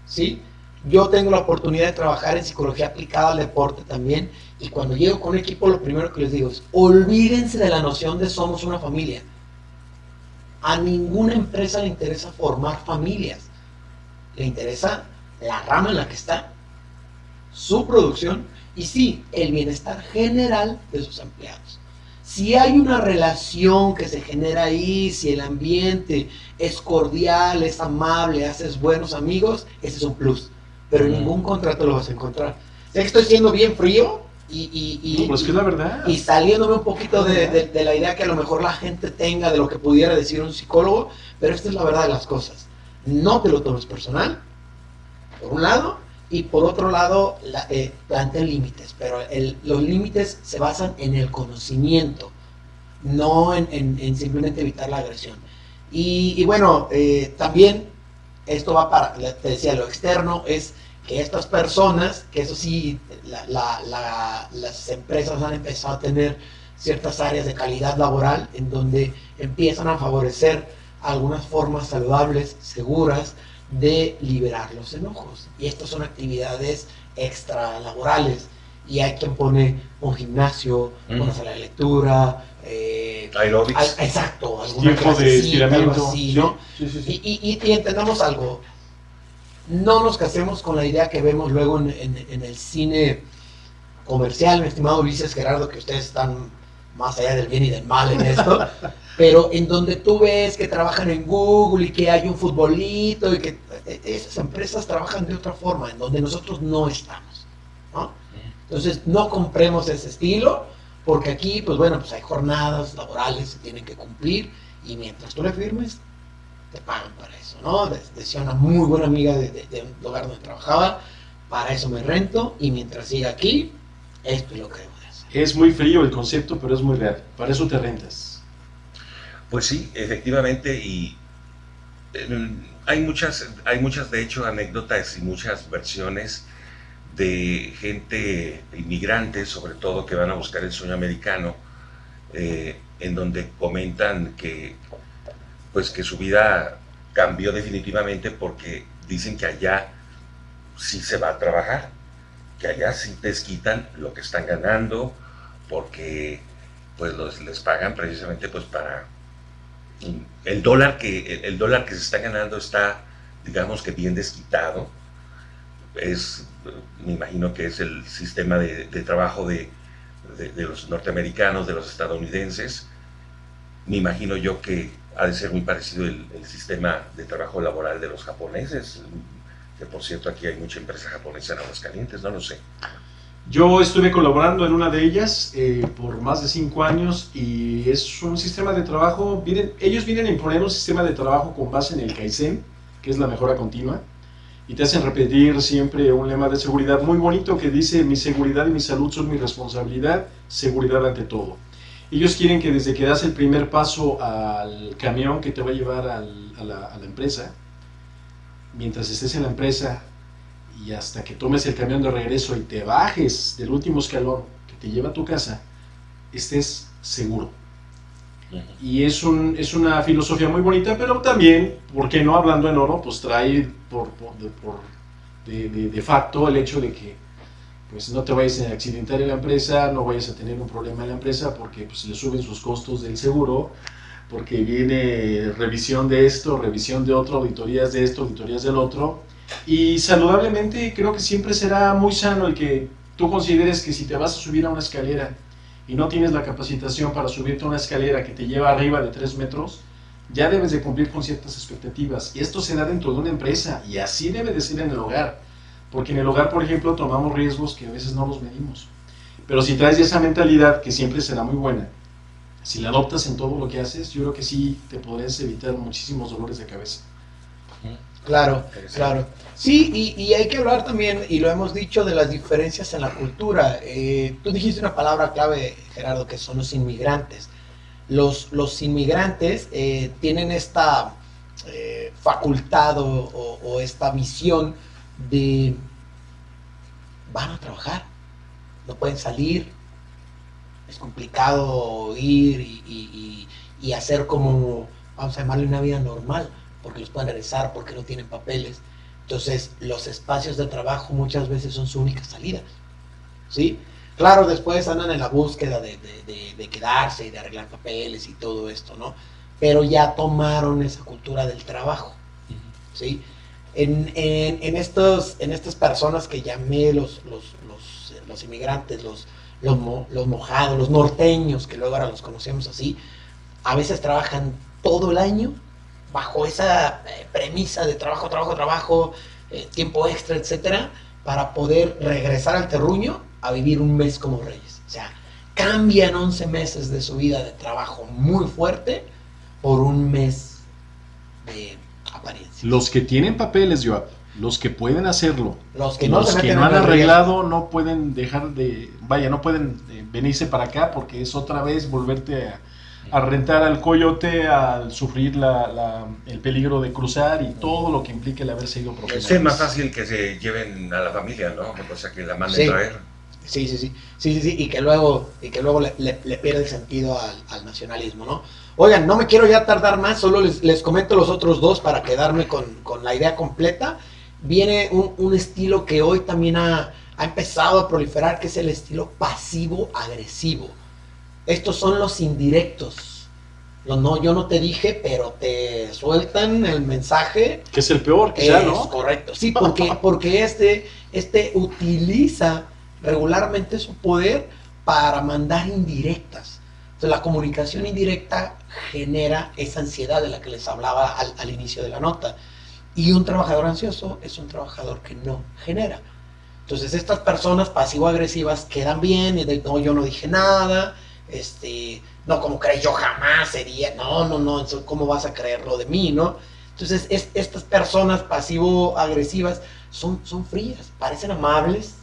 ¿Sí? Yo tengo la oportunidad de trabajar en psicología aplicada al deporte también y cuando llego con un equipo lo primero que les digo es, olvídense de la noción de somos una familia. A ninguna empresa le interesa formar familias. Le interesa la rama en la que está, su producción y sí, el bienestar general de sus empleados. Si hay una relación que se genera ahí, si el ambiente es cordial, es amable, haces buenos amigos, ese es un plus. Pero en ningún contrato lo vas a encontrar. Sé que estoy siendo bien frío y, y, y, pues que es la verdad. y saliéndome un poquito de, de, de la idea que a lo mejor la gente tenga de lo que pudiera decir un psicólogo, pero esta es la verdad de las cosas. No te lo tomes personal, por un lado, y por otro lado, la, eh, planteen límites, pero el, los límites se basan en el conocimiento, no en, en, en simplemente evitar la agresión. Y, y bueno, eh, también esto va para, te decía, lo externo es que estas personas, que eso sí, la, la, la, las empresas han empezado a tener ciertas áreas de calidad laboral en donde empiezan a favorecer algunas formas saludables, seguras, de liberar los enojos. Y estas son actividades extralaborales. Y hay quien pone un gimnasio, Mm. una sala de lectura, eh, al- exacto, Tiempo de estiramiento. así, ¿no? sí, sí, sí. Y, y- y- y entendamos algo. No nos casemos con la idea que vemos luego en, en- en el cine comercial, mi estimado Ulises Gerardo, que ustedes están más allá del bien y del mal en esto, (laughs) pero en donde tú ves que trabajan en Google y que hay un futbolito y que eh, esas empresas trabajan de otra forma, en donde nosotros no estamos. ¿no? Entonces, no compremos ese estilo, porque aquí, pues bueno, pues hay jornadas laborales que tienen que cumplir y mientras tú le firmes, te pagan para eso, ¿no? De- Decía una muy buena amiga de, de- de un lugar donde trabajaba, para eso me rento y mientras siga aquí, esto es lo que debo de hacer. Es muy frío el concepto, pero es muy real. Para eso te rentas. Pues sí, efectivamente, y eh, hay muchas, hay muchas de hecho anécdotas y muchas versiones de gente inmigrante, sobre todo que van a buscar el sueño americano, eh, en donde comentan que pues que su vida cambió definitivamente porque dicen que allá sí se va a trabajar, que allá sí desquitan lo que están ganando, porque pues los, les pagan precisamente pues para el dólar que el dólar que se está ganando está digamos que bien desquitado es me imagino que es el sistema de, de trabajo de, de, de, los norteamericanos de los estadounidenses. Me imagino yo que ha de ser muy parecido el, el sistema de trabajo laboral de los japoneses. Que por cierto aquí hay mucha empresa japonesa en Aguascalientes no lo sé. Yo estuve colaborando en una de ellas eh, por más de cinco años y es un sistema de trabajo, vienen, ellos vienen a imponer un sistema de trabajo con base en el Kaizen, que es la mejora continua, y te hacen repetir siempre un lema de seguridad muy bonito que dice mi seguridad y mi salud son mi responsabilidad, seguridad ante todo. Ellos quieren que desde que das el primer paso al camión que te va a llevar a la empresa, mientras estés en la empresa, y hasta que tomes el camión de regreso y te bajes del último escalón que te lleva a tu casa, estés seguro. Y es, un, es una filosofía muy bonita, pero también, ¿por qué no hablando en oro? Pues trae por, por, de, por de, de, de, facto el hecho de que pues no te vayas a accidentar en la empresa, no vayas a tener un problema en la empresa porque pues le suben sus costos del seguro, porque viene revisión de esto, revisión de otro, auditorías de esto, auditorías del otro. Y saludablemente creo que siempre será muy sano el que tú consideres que si te vas a subir a una escalera y no tienes la capacitación para subirte a una escalera que te lleva arriba de 3 metros, ya debes de cumplir con ciertas expectativas. Y esto se da dentro de una empresa y así debe de ser en el hogar. Porque en el hogar, por ejemplo, tomamos riesgos que a veces no los medimos. Pero si traes esa mentalidad, que siempre será muy buena, si la adoptas en todo lo que haces, yo creo que sí te podrás evitar muchísimos dolores de cabeza. Claro, claro. Sí, y, hay que hablar también, y lo hemos dicho, de las diferencias en la cultura. Eh, tú dijiste una palabra clave, Gerardo, que son los inmigrantes. Los, los inmigrantes eh, tienen esta eh, facultad o, esta visión de van a trabajar, no pueden salir, es complicado ir y, y hacer como, vamos a llamarle una vida normal porque los pueden regresar, porque no tienen papeles. Entonces, los espacios de trabajo muchas veces son su única salida. ¿Sí? Claro, después andan en la búsqueda de, quedarse y de arreglar papeles y todo esto, ¿no? Pero ya tomaron esa cultura del trabajo. ¿Sí? En, estos, en estas personas que llamé los, los, inmigrantes, los, los, los mojados, los norteños, que luego ahora los conocemos así, a veces trabajan todo el año bajo esa eh, premisa de trabajo, trabajo, trabajo, eh, tiempo extra, etcétera, para poder regresar al terruño a vivir un mes como reyes. O sea, cambian 11 meses de su vida de trabajo muy fuerte por un mes de apariencia. Los que tienen papeles, Joab, los que pueden hacerlo, los que no, los que no han arreglado no pueden dejar de, vaya, no pueden eh, venirse para acá porque es otra vez volverte a a rentar al coyote, al sufrir la, el peligro de cruzar y todo lo que implica el haberse ido profesional. Es más fácil que se lleven a la familia, ¿no? O sea, que la manden a traer. Sí, sí, sí, sí, sí, sí, y que luego, y que luego le, le, pierde el sentido al, nacionalismo, ¿no? Oigan, no me quiero ya tardar más, solo les, les comento los otros dos para quedarme con, con la idea completa. Viene un, un estilo que hoy también ha, ha empezado a proliferar, que es el estilo pasivo-agresivo. Estos son los indirectos. Los no, yo no te dije, pero te sueltan el mensaje. Que es el peor, que es, ¿no? Correcto. Sí, porque, (laughs) porque este, este utiliza regularmente su poder para mandar indirectas. Entonces, la comunicación indirecta genera esa ansiedad de la que les hablaba al, al inicio de la nota. Y un trabajador ansioso es un trabajador que no genera. Entonces, estas personas pasivo-agresivas quedan bien y de no, yo no dije nada, este, no, como crees, yo jamás sería, no, no, no, ¿cómo vas a creerlo de mí, no? Entonces, estas personas pasivo-agresivas son, son frías, parecen amables,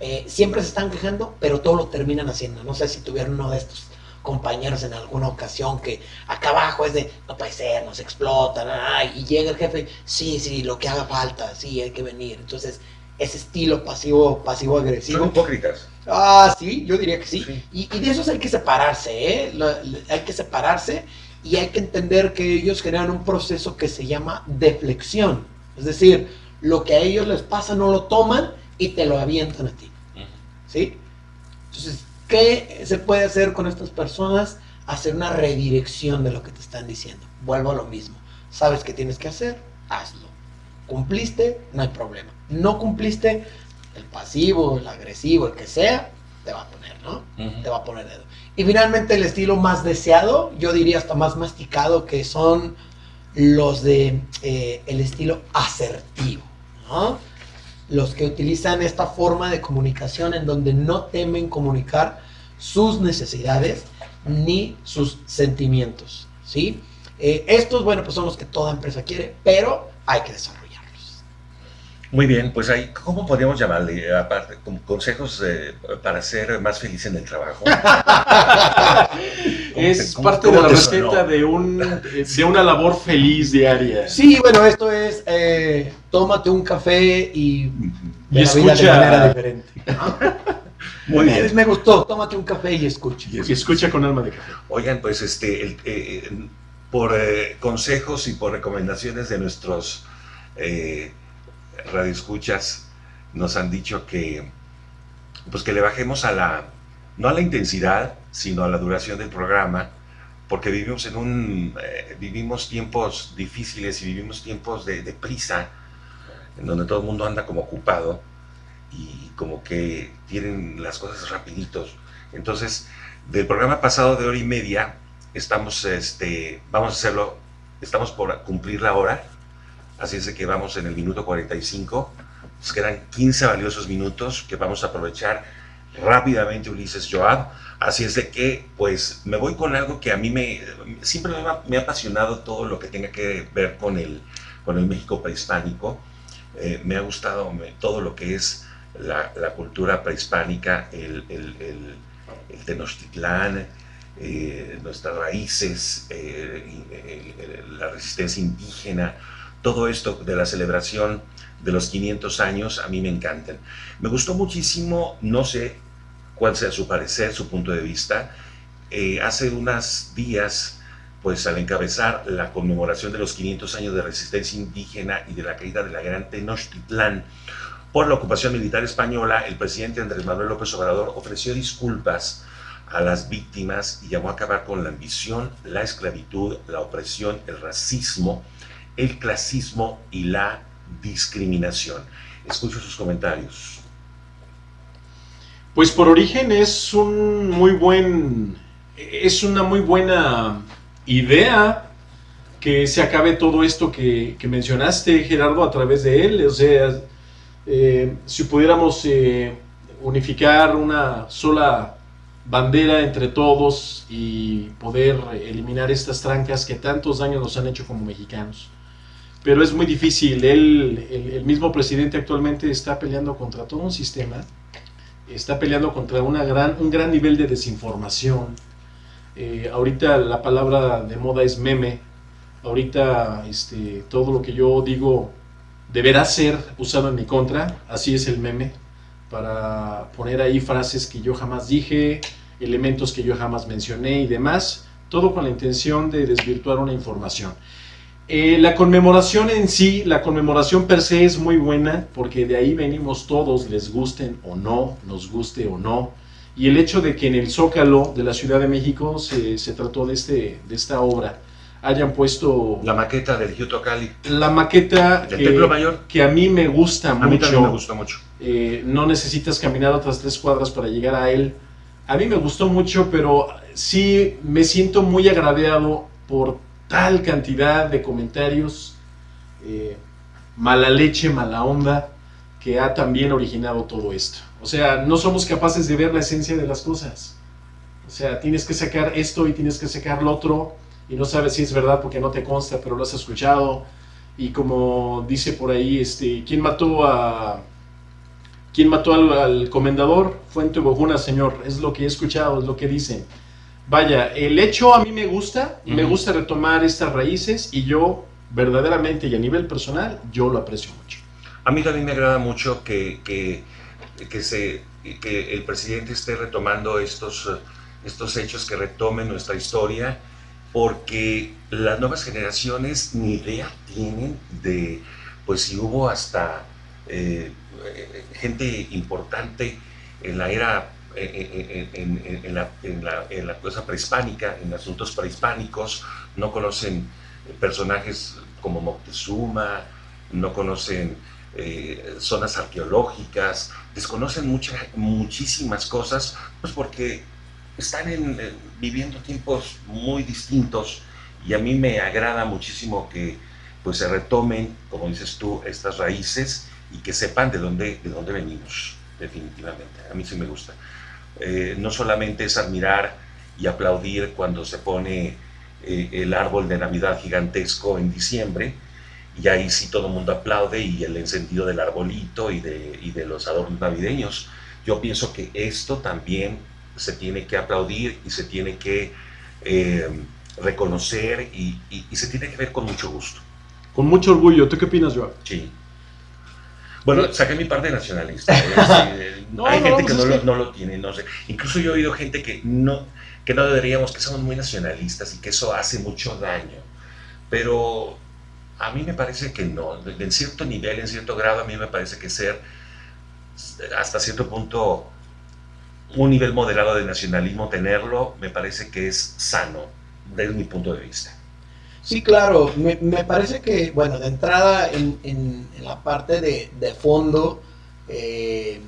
eh, siempre se están quejando, pero todo lo terminan haciendo. No sé si tuvieron uno de estos compañeros en alguna ocasión que acá abajo es de, no puede ser, nos explotan, y llega el jefe, sí, sí, lo que haga falta, sí, hay que venir. Entonces, ese estilo pasivo, pasivo agresivo. Son hipócritas. Ah, sí, yo diría que sí. Y, de esos hay que separarse, ¿eh? hay que separarse y hay que entender que ellos generan un proceso que se llama deflexión. Es decir, lo que a ellos les pasa no lo toman y te lo avientan a ti. ¿Sí? Entonces, ¿qué se puede hacer con estas personas? Hacer una redirección de lo que te están diciendo. Vuelvo a lo mismo. ¿Sabes qué tienes que hacer? Hazlo. ¿Cumpliste? No hay problema no cumpliste, el pasivo, el agresivo, el que sea, te va a poner, ¿no? Te va a poner dedo. Y finalmente el estilo más deseado, yo diría hasta más masticado, que son los de eh, el estilo asertivo, ¿no? Los que utilizan esta forma de comunicación en donde no temen comunicar sus necesidades ni sus sentimientos, ¿sí? Eh, estos, bueno, pues son los que toda empresa quiere, pero hay que desarrollar. Muy bien, pues ahí, ¿cómo podríamos llamarle? Aparte, como consejos eh, para ser más feliz en el trabajo. (laughs) es parte de la receta de, un, (laughs) de una labor feliz diaria. Sí, bueno, esto es, eh, tómate un café y, y escucha de manera diferente. (laughs) Muy bien. Me gustó, tómate un café y escucha. Y escucha con alma de café. Oigan, pues este, eh, por consejos y por recomendaciones de nuestros radioescuchas nos han dicho que pues que le bajemos a la, no a la intensidad, sino a la duración del programa, porque vivimos en un, eh, vivimos tiempos difíciles y vivimos tiempos de, de prisa, en donde todo el mundo anda como ocupado y como que tienen las cosas rapiditos. Entonces, del programa pasado de hora y media, estamos, este, vamos a hacerlo, estamos por cumplir la hora, así es de que vamos en el minuto 45, nos quedan 15 valiosos minutos que vamos a aprovechar rápidamente Ulises Joab, así es de que pues me voy con algo que a mí me, siempre me ha, apasionado todo lo que tenga que ver con el, con el México prehispánico, eh, me ha gustado todo lo que es la, la cultura prehispánica, el, el, el, el Tenochtitlán, eh, nuestras raíces, eh, la resistencia indígena, todo esto de la celebración de los 500 años a mí me encantan. Me gustó muchísimo, no sé cuál sea su parecer, su punto de vista. Eh, hace unos días, pues al encabezar la conmemoración de los 500 años de resistencia indígena y de la caída de la gran Tenochtitlán por la ocupación militar española, el presidente Andrés Manuel López Obrador ofreció disculpas a las víctimas y llamó a acabar con la ambición, la esclavitud, la opresión, el racismo, el clasismo y la discriminación. Escucho sus comentarios. Pues por origen es un muy buen, es una muy buena idea que se acabe todo esto que, mencionaste, Gerardo, a través de él. O sea, eh, si pudiéramos eh, unificar una sola bandera entre todos y poder eliminar estas trancas que tantos daños nos han hecho como mexicanos. Pero es muy difícil, Él, el, el mismo presidente actualmente está peleando contra todo un sistema, está peleando contra una gran, un gran nivel de desinformación. Eh, ahorita la palabra de moda es meme, ahorita este, todo lo que yo digo deberá ser usado en mi contra, así es el meme, para poner ahí frases que yo jamás dije, elementos que yo jamás mencioné y demás, todo con la intención de desvirtuar una información. Eh, la conmemoración en sí, la conmemoración per se es muy buena porque de ahí venimos todos, les gusten o no, nos guste o no. Y el hecho de que en el Zócalo de la Ciudad de México se, se trató de, este, de esta obra, hayan puesto... La maqueta del Hyuto Cali. La maqueta Del Templo Mayor. que a mí me gusta A mucho. mí también me gustó mucho. Eh, no necesitas caminar otras tres cuadras para llegar a él. A mí me gustó mucho, pero sí me siento muy agradeado por tal cantidad de comentarios, eh, mala leche, mala onda, que ha también originado todo esto. O sea, no somos capaces de ver la esencia de las cosas. O sea, tienes que sacar esto y tienes que sacar lo otro y no sabes si es verdad porque no te consta, pero lo has escuchado. Y como dice por ahí, este, ¿quién mató a quién mató al, al comendador? Fue en Toboguna, señor. Es lo que he escuchado, es lo que dicen. Vaya, el hecho a mí me gusta, me gusta retomar estas raíces y yo verdaderamente y a nivel personal, yo lo aprecio mucho. A mí también me agrada mucho que, que, que se, que el presidente esté retomando estos, estos hechos, que retomen nuestra historia, porque las nuevas generaciones ni idea tienen de, pues si hubo hasta eh, eh, gente importante en la era, en, en- en la, la- en la cosa prehispánica, en asuntos prehispánicos, no conocen personajes como Moctezuma, no conocen eh, zonas arqueológicas, desconocen mucha- muchísimas cosas, pues porque están eh, viviendo tiempos muy distintos y a mí me agrada muchísimo que pues se retomen, como dices tú, estas raíces y que sepan de dónde, de dónde venimos, definitivamente. A mí sí me gusta. Eh, no solamente es admirar y aplaudir cuando se pone eh, el árbol de Navidad gigantesco en diciembre, y ahí sí todo el mundo aplaude y el encendido del arbolito y de, y de los adornos navideños. Yo pienso que esto también se tiene que aplaudir y se tiene que eh, reconocer y, y- y se tiene que ver con mucho gusto. Con mucho orgullo. ¿Tú qué opinas, Joao? Sí. Bueno, saqué mi parte nacionalista. ¿eh? (laughs) No, hay no, gente que no, lo, que- no lo tiene, no sé. Incluso yo he oído gente que no, que no deberíamos, que somos muy nacionalistas y que eso hace mucho daño. Pero a mí me parece que no. En cierto nivel, en cierto grado, a mí me parece que ser hasta cierto punto un nivel moderado de nacionalismo, tenerlo, me parece que es sano, desde mi punto de vista. Sí, claro, me, parece que, bueno, de entrada en, la parte de, fondo, eh,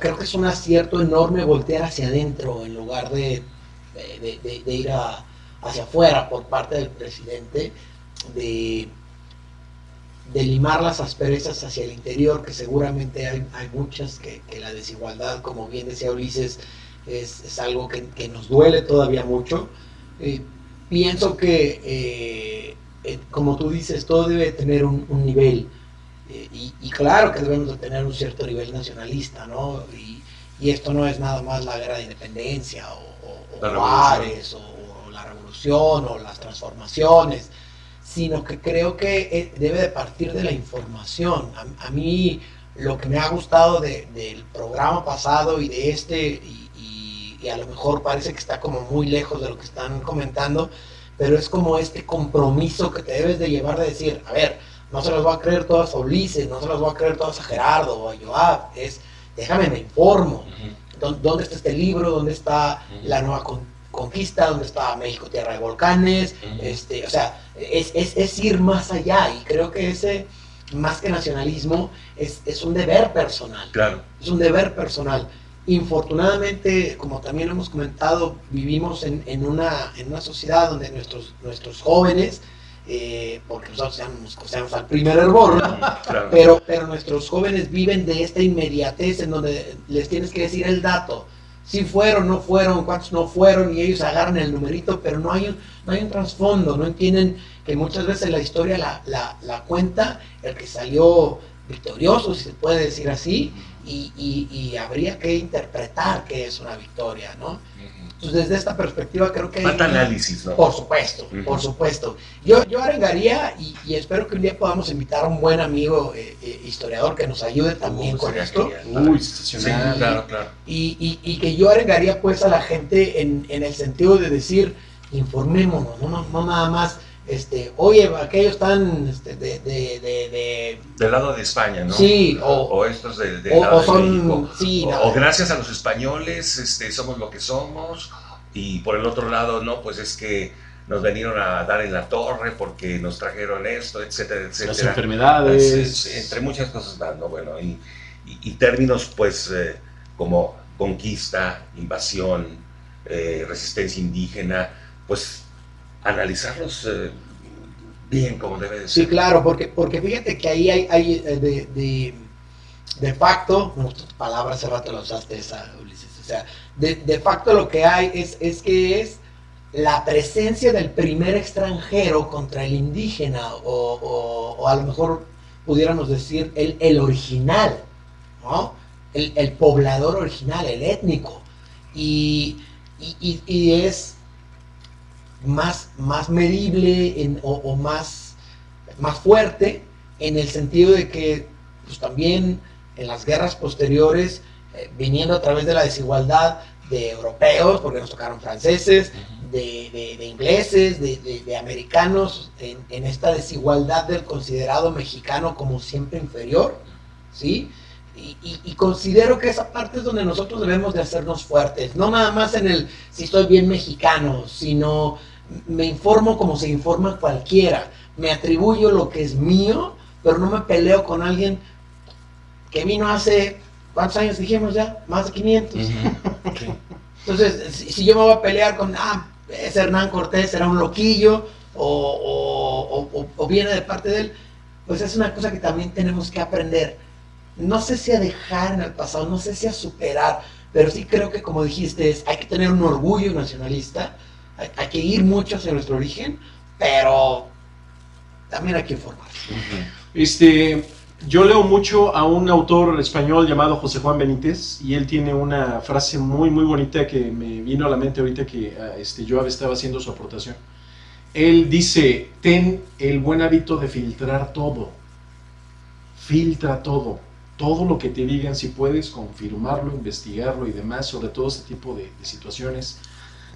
creo que es un acierto enorme voltear hacia adentro en lugar de, ir hacia afuera por parte del presidente, de, limar las asperezas hacia el interior, que seguramente hay, muchas, que, la desigualdad, como bien decía Ulises, es, algo que, nos duele todavía mucho. Eh, pienso que, eh, eh, como tú dices, todo debe tener un, nivel. Eh, y, claro que debemos de tener un cierto nivel nacionalista, ¿no? Y, esto no es nada más la guerra de independencia o, o, o, la revolución o las transformaciones, sino que creo que debe de partir de la información. A, mí lo que me ha gustado del programa pasado y de este, y a lo mejor parece que está como muy lejos de lo que están comentando, pero es como este compromiso que te debes de llevar de decir, a ver, no se las voy a creer todas a Ulises, no se las voy a creer todas a Gerardo o a Joab, es, déjame, me informo. ¿Dónde está este libro? ¿Dónde está la nueva conquista? ¿Dónde está México, Tierra de Volcanes? este, o sea, es, es, es, ir más allá y creo que ese, más que nacionalismo, es, es un deber personal. Claro. Es un deber personal. Infortunadamente, como también hemos comentado, vivimos en, en, una, en una sociedad donde nuestros, nuestros jóvenes, eh, porque nosotros seamos, al primer hervor, (laughs) pero, pero nuestros jóvenes viven de esta inmediatez en donde les tienes que decir el dato, si fueron, no fueron, cuántos no fueron, y ellos agarran el numerito, pero no hay un, no hay un trasfondo, no entienden que muchas veces la historia la, la, la cuenta el que salió victorioso, si se puede decir así, y, habría que interpretar qué es una victoria, ¿no? Entonces, desde esta perspectiva creo que... Falta análisis, ¿no? Por supuesto, por supuesto. Yo, yo arengaría y, espero que un día podamos invitar a un buen amigo eh, eh, historiador que nos ayude también con esto. Uy, sí, claro, claro. Y, y, que yo arengaría pues a la gente en, en el sentido de decir, informémonos, no, no, no nada más este, oye, aquellos están este, de, de, de, Del lado de España, ¿no? Sí, o, estos de, lado son, Sí, o, gracias a los españoles este, somos lo que somos, y por el otro lado, no, pues es que nos vinieron a dar en la torre porque nos trajeron esto, etcétera, etcétera. Las enfermedades. entre muchas cosas más, ¿no? Bueno, y, y, términos, pues, eh, como conquista, invasión, eh, resistencia indígena, pues analizarlos eh, bien como debe ser. Sí, claro, porque, porque fíjate que ahí hay, eh, de, de, de, facto, palabras hace rato la usaste esa, Ulises, o sea, de, facto lo que hay es, es que es la presencia del primer extranjero contra el indígena, o, o, a lo mejor pudiéramos decir el, el original, ¿no? El, el, poblador original, el étnico. Y, y, y es más, más medible o, más, más fuerte en el sentido de que pues, también en las guerras posteriores, eh, viniendo a través de la desigualdad de europeos, porque nos tocaron franceses, de, ingleses, de, americanos, en, esta desigualdad del considerado mexicano como siempre inferior, ¿sí? Y, y, considero que esa parte es donde nosotros debemos de hacernos fuertes, no nada más en el si soy bien mexicano, sino me informo como se informa cualquiera, me atribuyo lo que es mío, pero no me peleo con alguien que vino hace, ¿cuántos años dijimos ya? Más de 500. (laughs) Entonces, si, yo me voy a pelear con, ah, es Hernán Cortés, era un loquillo, o, viene de parte de él, pues es una cosa que también tenemos que aprender. No sé si a dejar en el pasado, no sé si a superar, pero sí creo que como dijiste, es, hay que tener un orgullo nacionalista, hay, que ir mucho hacia nuestro origen, pero también hay que informar. Este, yo leo mucho a un autor español llamado José Juan Benítez y él tiene una frase muy muy bonita que me vino a la mente ahorita que ah, este, yo estaba haciendo su aportación. Él dice, ten el buen hábito de filtrar todo. Filtra todo. Todo lo que te digan, si puedes confirmarlo, investigarlo y demás sobre todo este tipo de, de situaciones,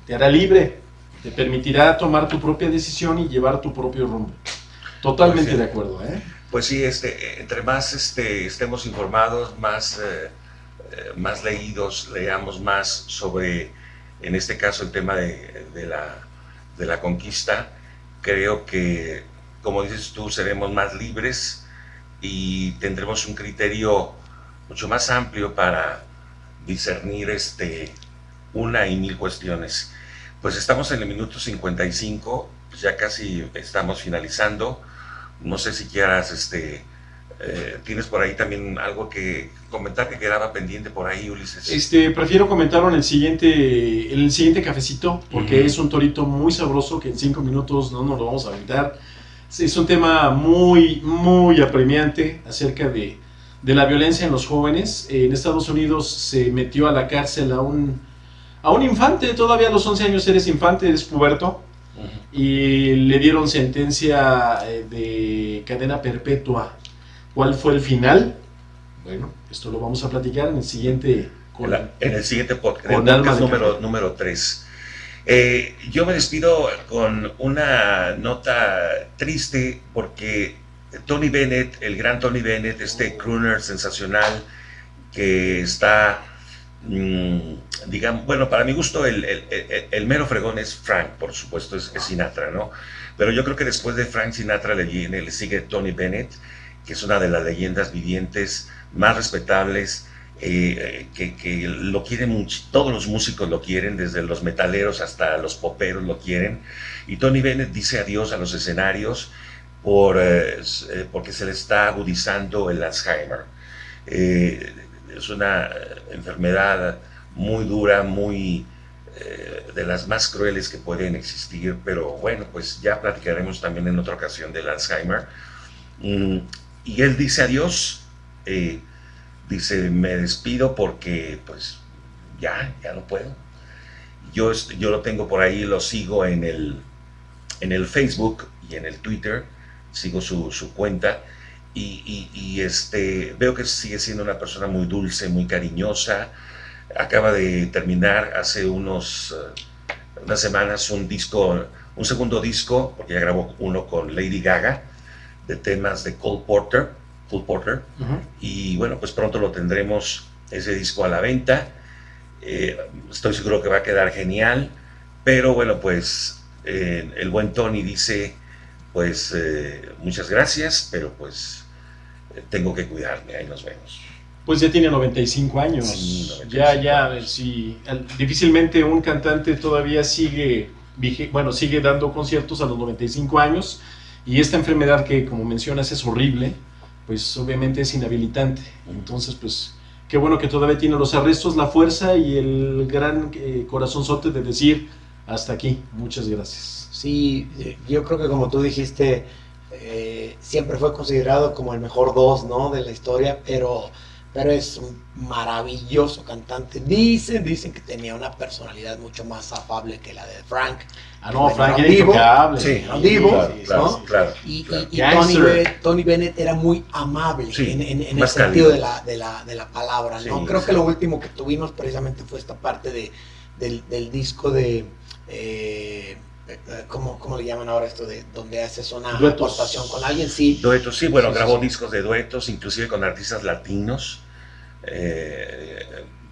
te hará libre te permitirá tomar tu propia decisión y llevar tu propio rumbo. Totalmente de acuerdo, ¿eh? Pues sí, este, entre más este, estemos informados, más eh, eh, más leídos leamos más sobre, en este caso, el tema de, de la, de la conquista, creo que, como dices tú, seremos más libres y tendremos un criterio mucho más amplio para discernir este, una y mil cuestiones. Pues estamos en el minuto 55, pues ya casi estamos finalizando. No sé si quieras, este, eh, tienes por ahí también algo que comentar que quedaba pendiente por ahí, Ulises. Este, prefiero comentarlo en el siguiente, en el siguiente cafecito, porque es un torito muy sabroso que en cinco minutos no nos lo vamos a aventar. Es un tema muy, muy apremiante acerca de, de la violencia en los jóvenes. Eh, En Estados Unidos se metió a la cárcel a un, a un infante, todavía a los 11 años eres infante, eres puberto, y le dieron sentencia eh, de cadena perpetua. ¿Cuál fue el final? Bueno, esto lo vamos a platicar en el siguiente. En, la- en el siguiente podcast, con el podcast número, número 3. Yo me despido con una nota triste porque Tony Bennett, el gran Tony Bennett, este crooner sensacional que está, mm, digamos, bueno, para mi gusto el, el- el- el mero fregón es Frank, por supuesto, es, es Sinatra, ¿no? Pero yo creo que después de Frank Sinatra le, viene- le sigue Tony Bennett, que es una de las leyendas vivientes más respetables, eh, que, que lo quieren mucho, todos los músicos lo quieren, desde los metaleros hasta los poperos lo quieren. Y Tony Bennett dice adiós a los escenarios por, eh, eh, porque se le está agudizando el Alzheimer. Eh, es una eh, enfermedad muy dura, muy eh, de las más crueles que pueden existir, pero bueno, pues ya platicaremos también en otra ocasión del Alzheimer. Mm, y él dice adiós, eh, dice, me despido porque pues ya, ya no puedo. Yo, yo lo tengo por ahí, lo sigo en el, en el Facebook y en el Twitter, sigo su, su cuenta y, este, veo que sigue siendo una persona muy dulce, muy cariñosa. Acaba de terminar hace unos, eh, unas semanas un disco, un segundo disco, porque ya grabó uno con Lady Gaga, de temas de Cole Porter, Cole Porter, Ujú. y bueno, pues pronto lo tendremos ese disco a la venta. Eh, estoy seguro que va a quedar genial, pero bueno, pues eh, el buen Tony dice, pues eh, muchas gracias, pero pues eh, tengo que cuidarme, ahí nos vemos. Pues ya tiene 95 años. Sí, 95 ya, ya, años. sí. Al- Difícilmente un cantante todavía sigue, bueno, sigue dando conciertos a los 95 años. Y esta enfermedad que, como mencionas, es horrible, pues obviamente es inhabilitante. Entonces, pues, qué bueno que todavía tiene los arrestos, la fuerza y el gran eh, corazonzote de decir, hasta aquí, muchas gracias. Sí, yo creo que como tú dijiste, eh, siempre fue considerado como el mejor dos, ¿no? De la historia, pero, pero es un maravilloso cantante. Dicen, dicen que tenía una personalidad mucho más afable que la de Frank. Ah, no, Frank era intocable. Sí, Y, Tony. Bennett, Tony Bennett era muy amable Sí, en, en- en el sentido de la, de, la, de la palabra, ¿no? Sí, Creo que lo último que tuvimos precisamente fue esta parte de, del, del disco de... eh, ¿cómo, ¿Cómo le llaman ahora esto? de Donde haces una Duetos. aportación con alguien, sí. Duetos, sí, bueno, Sí, grabó sí. discos de duetos, inclusive con artistas latinos. Eh,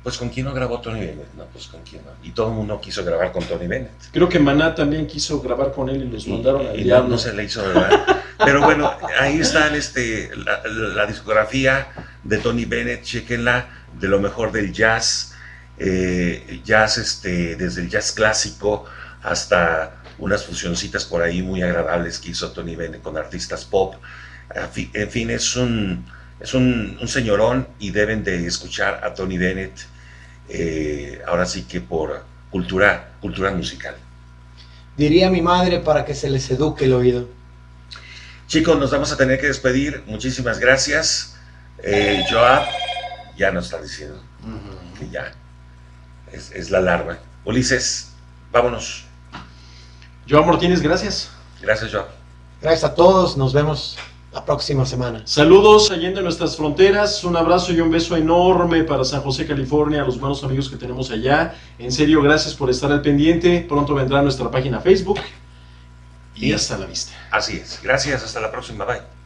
pues con quién no grabó Tony Bennett, no, pues con quién no. Y todo el mundo quiso grabar con Tony Bennett. Creo que Maná también quiso grabar con él y los Y- mandaron al y no, diablo. no se le hizo verdad. Pero bueno, ahí está este, la, la discografía de Tony Bennett, chequenla, de lo mejor del jazz, eh, jazz este, desde el jazz clásico hasta unas fusioncitas por ahí muy agradables que hizo Tony Bennett con artistas pop. En fin- es un, es un, un señorón y deben de escuchar a Tony Bennett, eh, ahora sí que por cultura, cultura musical. Diría mi madre para que se les eduque el oído. Chicos, nos vamos a tener que despedir. Muchísimas gracias. Eh, Joab ya nos está diciendo que ya es, es la alarma. Ulises, vámonos. Joan Martínez, gracias. Gracias, Joab. Gracias a todos, nos vemos la próxima semana. Saludos allende nuestras fronteras, un abrazo y un beso enorme para San José, California, a los buenos amigos que tenemos allá. En serio, gracias por estar al pendiente. Pronto vendrá nuestra página Facebook. Y Y- hasta la vista. Así es. Gracias. Hasta la próxima. Bye.